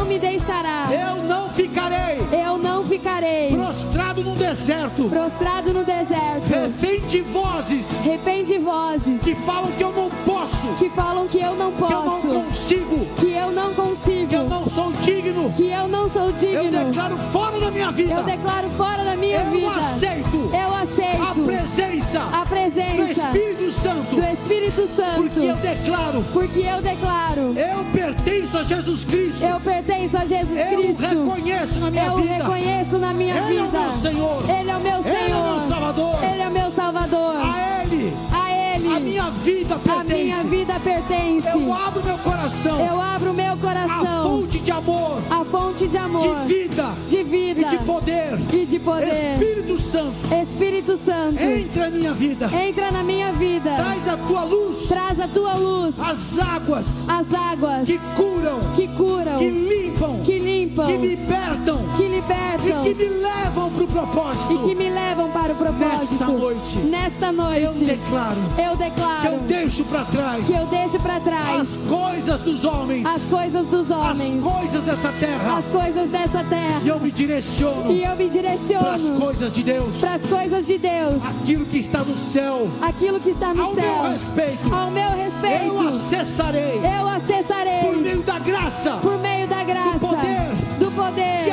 [SPEAKER 1] Não me deixará. Eu não ficarei.
[SPEAKER 2] Eu não ficarei.
[SPEAKER 1] Prostrado no deserto.
[SPEAKER 2] Prostrado no deserto.
[SPEAKER 1] Refém de vozes.
[SPEAKER 2] Refém de vozes.
[SPEAKER 1] Que falam que eu não posso.
[SPEAKER 2] Que falam que eu não posso.
[SPEAKER 1] Que eu não consigo.
[SPEAKER 2] Que eu não consigo.
[SPEAKER 1] Que eu não sou digno.
[SPEAKER 2] Que eu não sou digno.
[SPEAKER 1] Eu declaro fora da minha vida.
[SPEAKER 2] Eu declaro fora da minha
[SPEAKER 1] eu
[SPEAKER 2] vida.
[SPEAKER 1] Aceito
[SPEAKER 2] eu aceito
[SPEAKER 1] a presença,
[SPEAKER 2] a presença
[SPEAKER 1] do Espírito Santo.
[SPEAKER 2] Do Espírito Santo.
[SPEAKER 1] Porque eu declaro.
[SPEAKER 2] Porque eu declaro.
[SPEAKER 1] Eu pertenço a Jesus Cristo.
[SPEAKER 2] Eu pertenço a Jesus
[SPEAKER 1] eu
[SPEAKER 2] Cristo.
[SPEAKER 1] Eu reconheço na minha
[SPEAKER 2] eu
[SPEAKER 1] vida.
[SPEAKER 2] Eu reconheço na minha
[SPEAKER 1] Ele
[SPEAKER 2] vida.
[SPEAKER 1] É o meu Senhor.
[SPEAKER 2] Ele é o meu Senhor.
[SPEAKER 1] Ele é o meu Salvador.
[SPEAKER 2] Ele é o meu Salvador.
[SPEAKER 1] Ele.
[SPEAKER 2] A Ele.
[SPEAKER 1] A minha vida pertence.
[SPEAKER 2] A minha vida pertence.
[SPEAKER 1] Eu abro meu coração.
[SPEAKER 2] Eu abro meu coração.
[SPEAKER 1] A fonte de amor.
[SPEAKER 2] A fonte de amor.
[SPEAKER 1] De vida.
[SPEAKER 2] De vida.
[SPEAKER 1] E de poder.
[SPEAKER 2] E de poder.
[SPEAKER 1] Espírito Santo.
[SPEAKER 2] Espírito Santo.
[SPEAKER 1] Entra na minha vida.
[SPEAKER 2] Entra na minha vida.
[SPEAKER 1] Traz a tua luz.
[SPEAKER 2] Traz a tua luz.
[SPEAKER 1] As águas.
[SPEAKER 2] As águas.
[SPEAKER 1] Que curam.
[SPEAKER 2] Que curam.
[SPEAKER 1] Que limpam.
[SPEAKER 2] Que limpam.
[SPEAKER 1] Que libertam.
[SPEAKER 2] Que libertam.
[SPEAKER 1] E que me levam para o propósito.
[SPEAKER 2] E que me levam para o propósito.
[SPEAKER 1] Nesta noite.
[SPEAKER 2] Nesta noite.
[SPEAKER 1] Eu declaro.
[SPEAKER 2] Eu declaro.
[SPEAKER 1] Que eu deixo para trás.
[SPEAKER 2] Que eu deixo para trás.
[SPEAKER 1] As coisas dos homens.
[SPEAKER 2] As coisas dos homens.
[SPEAKER 1] As coisas dessa terra.
[SPEAKER 2] As coisas dessa terra.
[SPEAKER 1] E eu me direciono.
[SPEAKER 2] E eu me direciono.
[SPEAKER 1] Para as coisas de Deus.
[SPEAKER 2] Para as coisas de Deus.
[SPEAKER 1] Aquilo que está no céu.
[SPEAKER 2] Aquilo que está no
[SPEAKER 1] ao
[SPEAKER 2] céu.
[SPEAKER 1] Ao meu respeito.
[SPEAKER 2] Ao meu respeito.
[SPEAKER 1] Eu acessarei.
[SPEAKER 2] Eu acessarei.
[SPEAKER 1] Por meio da graça.
[SPEAKER 2] Por meio da graça.
[SPEAKER 1] Do poder.
[SPEAKER 2] Do poder.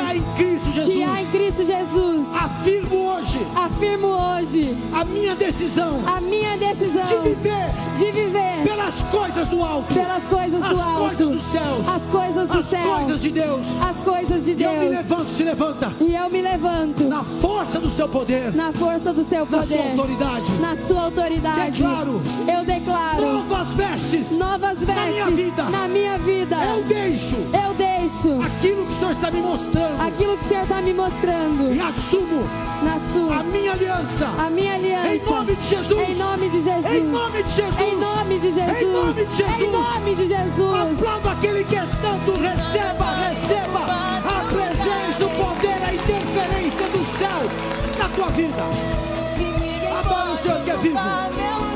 [SPEAKER 1] Afirmo hoje. A minha decisão.
[SPEAKER 2] A minha decisão.
[SPEAKER 1] De viver.
[SPEAKER 2] De viver.
[SPEAKER 1] Pelas coisas do alto.
[SPEAKER 2] Pelas coisas
[SPEAKER 1] as
[SPEAKER 2] do alto.
[SPEAKER 1] As coisas dos céus.
[SPEAKER 2] As coisas do
[SPEAKER 1] as
[SPEAKER 2] céu.
[SPEAKER 1] As coisas de Deus.
[SPEAKER 2] As coisas de Deus.
[SPEAKER 1] E eu me levanto, se levanta.
[SPEAKER 2] E eu me levanto.
[SPEAKER 1] Na força do seu poder.
[SPEAKER 2] Na força do seu poder.
[SPEAKER 1] Na sua autoridade.
[SPEAKER 2] Na sua autoridade.
[SPEAKER 1] Declaro.
[SPEAKER 2] Eu declaro.
[SPEAKER 1] Novas vestes.
[SPEAKER 2] Novas vestes.
[SPEAKER 1] Na minha vida.
[SPEAKER 2] Na minha vida.
[SPEAKER 1] Eu deixo.
[SPEAKER 2] Eu deixo.
[SPEAKER 1] Aquilo que o Senhor está me mostrando.
[SPEAKER 2] Aquilo que o Senhor está me mostrando.
[SPEAKER 1] E assumo.
[SPEAKER 2] Sua.
[SPEAKER 1] A minha aliança.
[SPEAKER 2] A minha aliança.
[SPEAKER 1] Em nome de Jesus.
[SPEAKER 2] Em nome de Jesus.
[SPEAKER 1] Em nome de Jesus.
[SPEAKER 2] Em nome de Jesus.
[SPEAKER 1] Em nome de Jesus.
[SPEAKER 2] Em nome de Jesus.
[SPEAKER 1] Aplauda aquele que é santo. Receba, receba a presença, o poder, a interferência do céu na tua vida. Adora o Senhor que é vivo.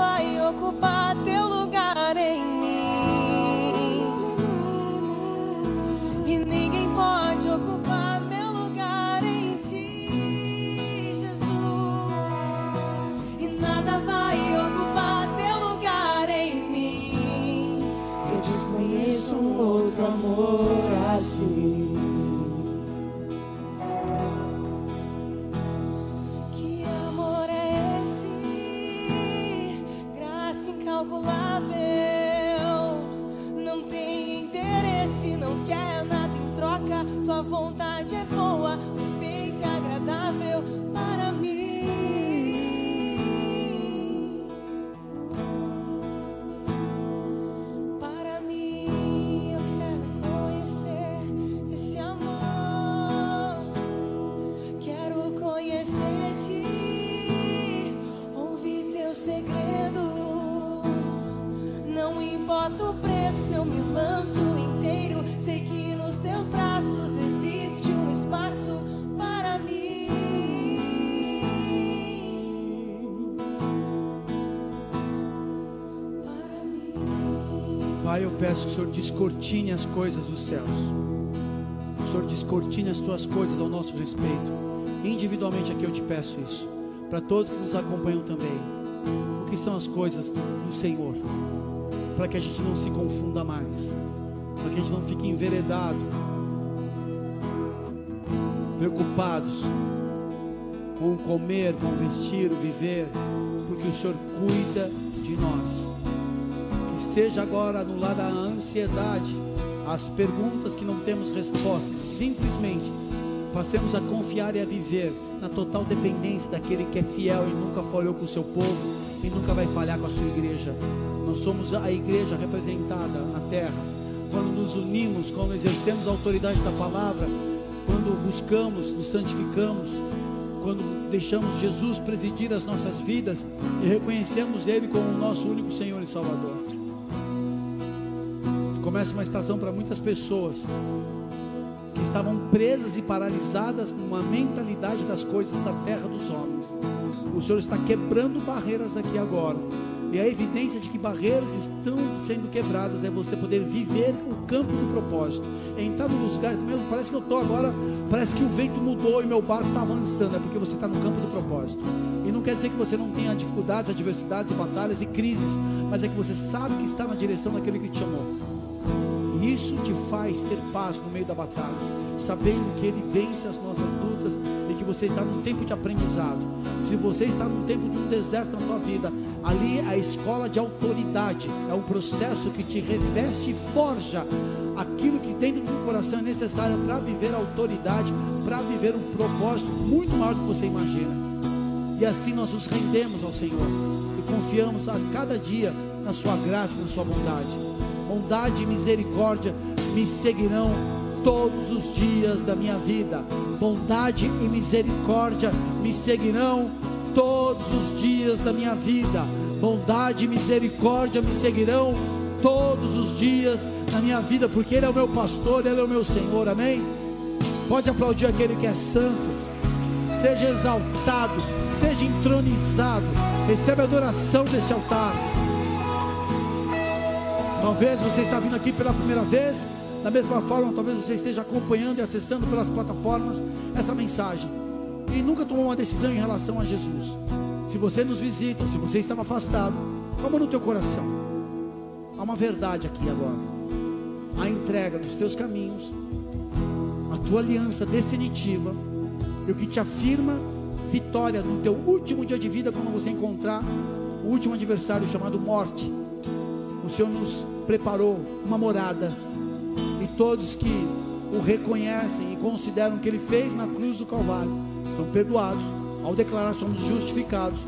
[SPEAKER 3] Vai ocupar teu importa o preço, eu me lanço inteiro. Sei que nos teus braços existe um espaço para mim. Para mim.
[SPEAKER 1] Pai, eu peço que o Senhor descortine as coisas dos céus. Que o Senhor descortine as tuas coisas ao nosso respeito. Individualmente aqui eu te peço isso. Para todos que nos acompanham também. O que são as coisas do Senhor? Para que a gente não se confunda mais. Para que a gente não fique enveredado. Preocupados com comer, com vestir, viver. Porque o Senhor cuida de nós que seja agora anulada a ansiedade, as perguntas que não temos respostas, simplesmente passemos a confiar e a viver na total dependência daquele que é fiel e nunca falhou com o seu povo e nunca vai falhar com a sua igreja. Nós somos a igreja representada na terra. Quando nos unimos, quando exercemos a autoridade da palavra, quando buscamos, nos santificamos, quando deixamos Jesus presidir as nossas vidas e reconhecemos Ele como o nosso único Senhor e Salvador. Começa uma estação para muitas pessoas que estavam presas e paralisadas numa mentalidade das coisas da terra dos homens. O Senhor está quebrando barreiras aqui agora. E a evidência de que barreiras estão sendo quebradas é você poder viver o campo do propósito. É entrar no lugar, meu, parece que eu estou agora, parece que o vento mudou e meu barco está avançando. É porque você está no campo do propósito. E não quer dizer que você não tenha dificuldades, adversidades, batalhas e crises, mas é que você sabe que está na direção daquele que te chamou. E isso te faz ter paz no meio da batalha, sabendo que Ele vence as nossas lutas e que você está num tempo de aprendizado. Se você está num tempo de um deserto na tua vida, ali a escola de autoridade, é um processo que te reveste e forja aquilo que dentro do coração é necessário para viver a autoridade, para viver um propósito muito maior do que você imagina. E assim nós nos rendemos ao Senhor e confiamos a cada dia na Sua graça e na Sua bondade bondade e misericórdia me seguirão todos os dias da minha vida. Bondade e misericórdia me seguirão todos os dias da minha vida. Bondade e misericórdia me seguirão todos os dias da minha vida, porque Ele é o meu pastor, Ele é o meu Senhor, amém? Pode aplaudir aquele que é santo, seja exaltado, seja entronizado, recebe a adoração deste altar. Talvez você está vindo aqui pela primeira vez, da mesma forma, talvez você esteja acompanhando e acessando pelas plataformas essa mensagem e nunca tomou uma decisão em relação a Jesus. Se você nos visita, se você estava afastado, como no teu coração, há uma verdade aqui agora. A entrega dos teus caminhos, a tua aliança definitiva e o que te afirma vitória no teu último dia de vida quando você encontrar o último adversário chamado morte. O Senhor nos preparou uma morada e todos que o reconhecem e consideram o que ele fez na cruz do Calvário são perdoados ao declarar somos justificados.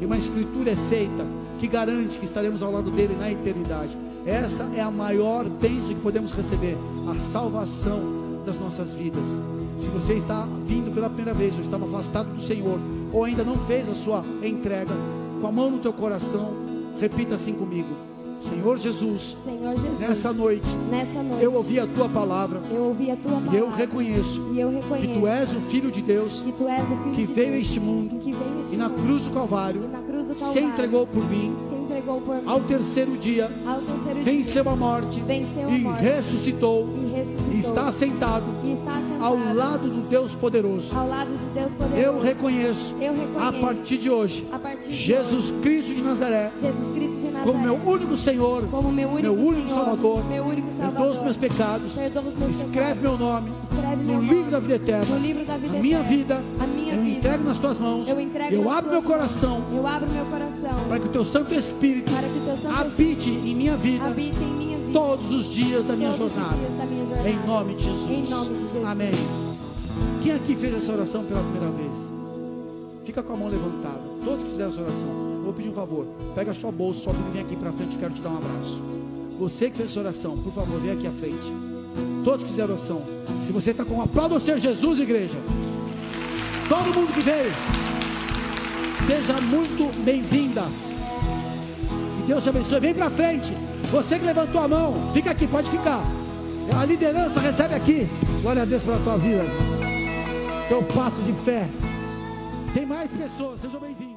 [SPEAKER 1] E uma escritura é feita que garante que estaremos ao lado dele na eternidade. Essa é a maior bênção que podemos receber, a salvação das nossas vidas. Se você está vindo pela primeira vez, ou estava afastado do Senhor, ou ainda não fez a sua entrega, com a mão no teu coração, repita assim comigo: Senhor Jesus,
[SPEAKER 2] Senhor Jesus,
[SPEAKER 1] nessa noite,
[SPEAKER 2] nessa noite
[SPEAKER 1] eu ouvi a tua palavra
[SPEAKER 2] eu ouvi a tua
[SPEAKER 1] e
[SPEAKER 2] palavra
[SPEAKER 1] eu reconheço
[SPEAKER 2] e eu
[SPEAKER 1] que
[SPEAKER 2] reconheço
[SPEAKER 1] tu és o Filho de Deus
[SPEAKER 2] que tu és o filho
[SPEAKER 1] que
[SPEAKER 2] de
[SPEAKER 1] veio a
[SPEAKER 2] Deus,
[SPEAKER 1] este mundo
[SPEAKER 2] que veio a este
[SPEAKER 1] e na cruz do Calvário
[SPEAKER 2] e na cruz do
[SPEAKER 1] se
[SPEAKER 2] Calvário
[SPEAKER 1] entregou por mim.
[SPEAKER 2] se entregou por mim
[SPEAKER 1] Ao terceiro dia,
[SPEAKER 2] ao terceiro
[SPEAKER 1] venceu
[SPEAKER 2] dia
[SPEAKER 1] a morte
[SPEAKER 2] venceu a
[SPEAKER 1] e
[SPEAKER 2] morte
[SPEAKER 1] ressuscitou
[SPEAKER 2] e ressuscitou
[SPEAKER 1] e está sentado
[SPEAKER 2] e está sentado
[SPEAKER 1] ao lado do Deus poderoso.
[SPEAKER 2] ao lado de Deus poderoso
[SPEAKER 1] Eu reconheço
[SPEAKER 2] eu reconheço
[SPEAKER 1] a partir de hoje
[SPEAKER 2] a partir de
[SPEAKER 1] Jesus
[SPEAKER 2] hoje,
[SPEAKER 1] Cristo de Nazaré
[SPEAKER 2] Jesus Cristo de Nazaré
[SPEAKER 1] como meu único Senhor,
[SPEAKER 2] como meu único,
[SPEAKER 1] meu único
[SPEAKER 2] Senhor,
[SPEAKER 1] Salvador
[SPEAKER 2] meu único
[SPEAKER 1] perdoa os
[SPEAKER 2] Salvador.
[SPEAKER 1] meus pecados,
[SPEAKER 2] os meus
[SPEAKER 1] escreve
[SPEAKER 2] pecados.
[SPEAKER 1] meu nome
[SPEAKER 2] Escreve
[SPEAKER 1] no
[SPEAKER 2] meu
[SPEAKER 1] livro
[SPEAKER 2] nome
[SPEAKER 1] da vida eterna.
[SPEAKER 2] no livro da vida
[SPEAKER 1] A minha vida,
[SPEAKER 2] A minha
[SPEAKER 1] eu
[SPEAKER 2] vida.
[SPEAKER 1] entrego nas tuas mãos.
[SPEAKER 2] Eu
[SPEAKER 1] eu abro meu coração
[SPEAKER 2] mãos. Eu abro meu coração.
[SPEAKER 1] para que o teu Santo Espírito
[SPEAKER 2] teu Santo
[SPEAKER 1] habite em minha vida
[SPEAKER 2] habite em minha vida.
[SPEAKER 1] todos os dias da minha jornada.
[SPEAKER 2] da minha jornada.
[SPEAKER 1] Em nome de Jesus.
[SPEAKER 2] Em nome de Jesus.
[SPEAKER 1] Amém. Quem aqui fez essa oração pela primeira vez? Fica com a mão levantada. Todos que fizeram essa oração. Vou pedir um favor. Pega a sua bolsa, só que vem aqui para frente, quero te dar um abraço. Você que fez oração, por favor, vem aqui à frente. Todos que fizeram oração. Se você está com um aplauso ao Senhor Jesus, igreja. Todo mundo que veio. Seja muito bem-vinda. Que Deus te abençoe. Vem para frente. Você que levantou a mão, fica aqui, pode ficar. A liderança recebe aqui. Glória a Deus pela tua vida. Teu passo de fé. Tem mais pessoas, sejam bem-vindos.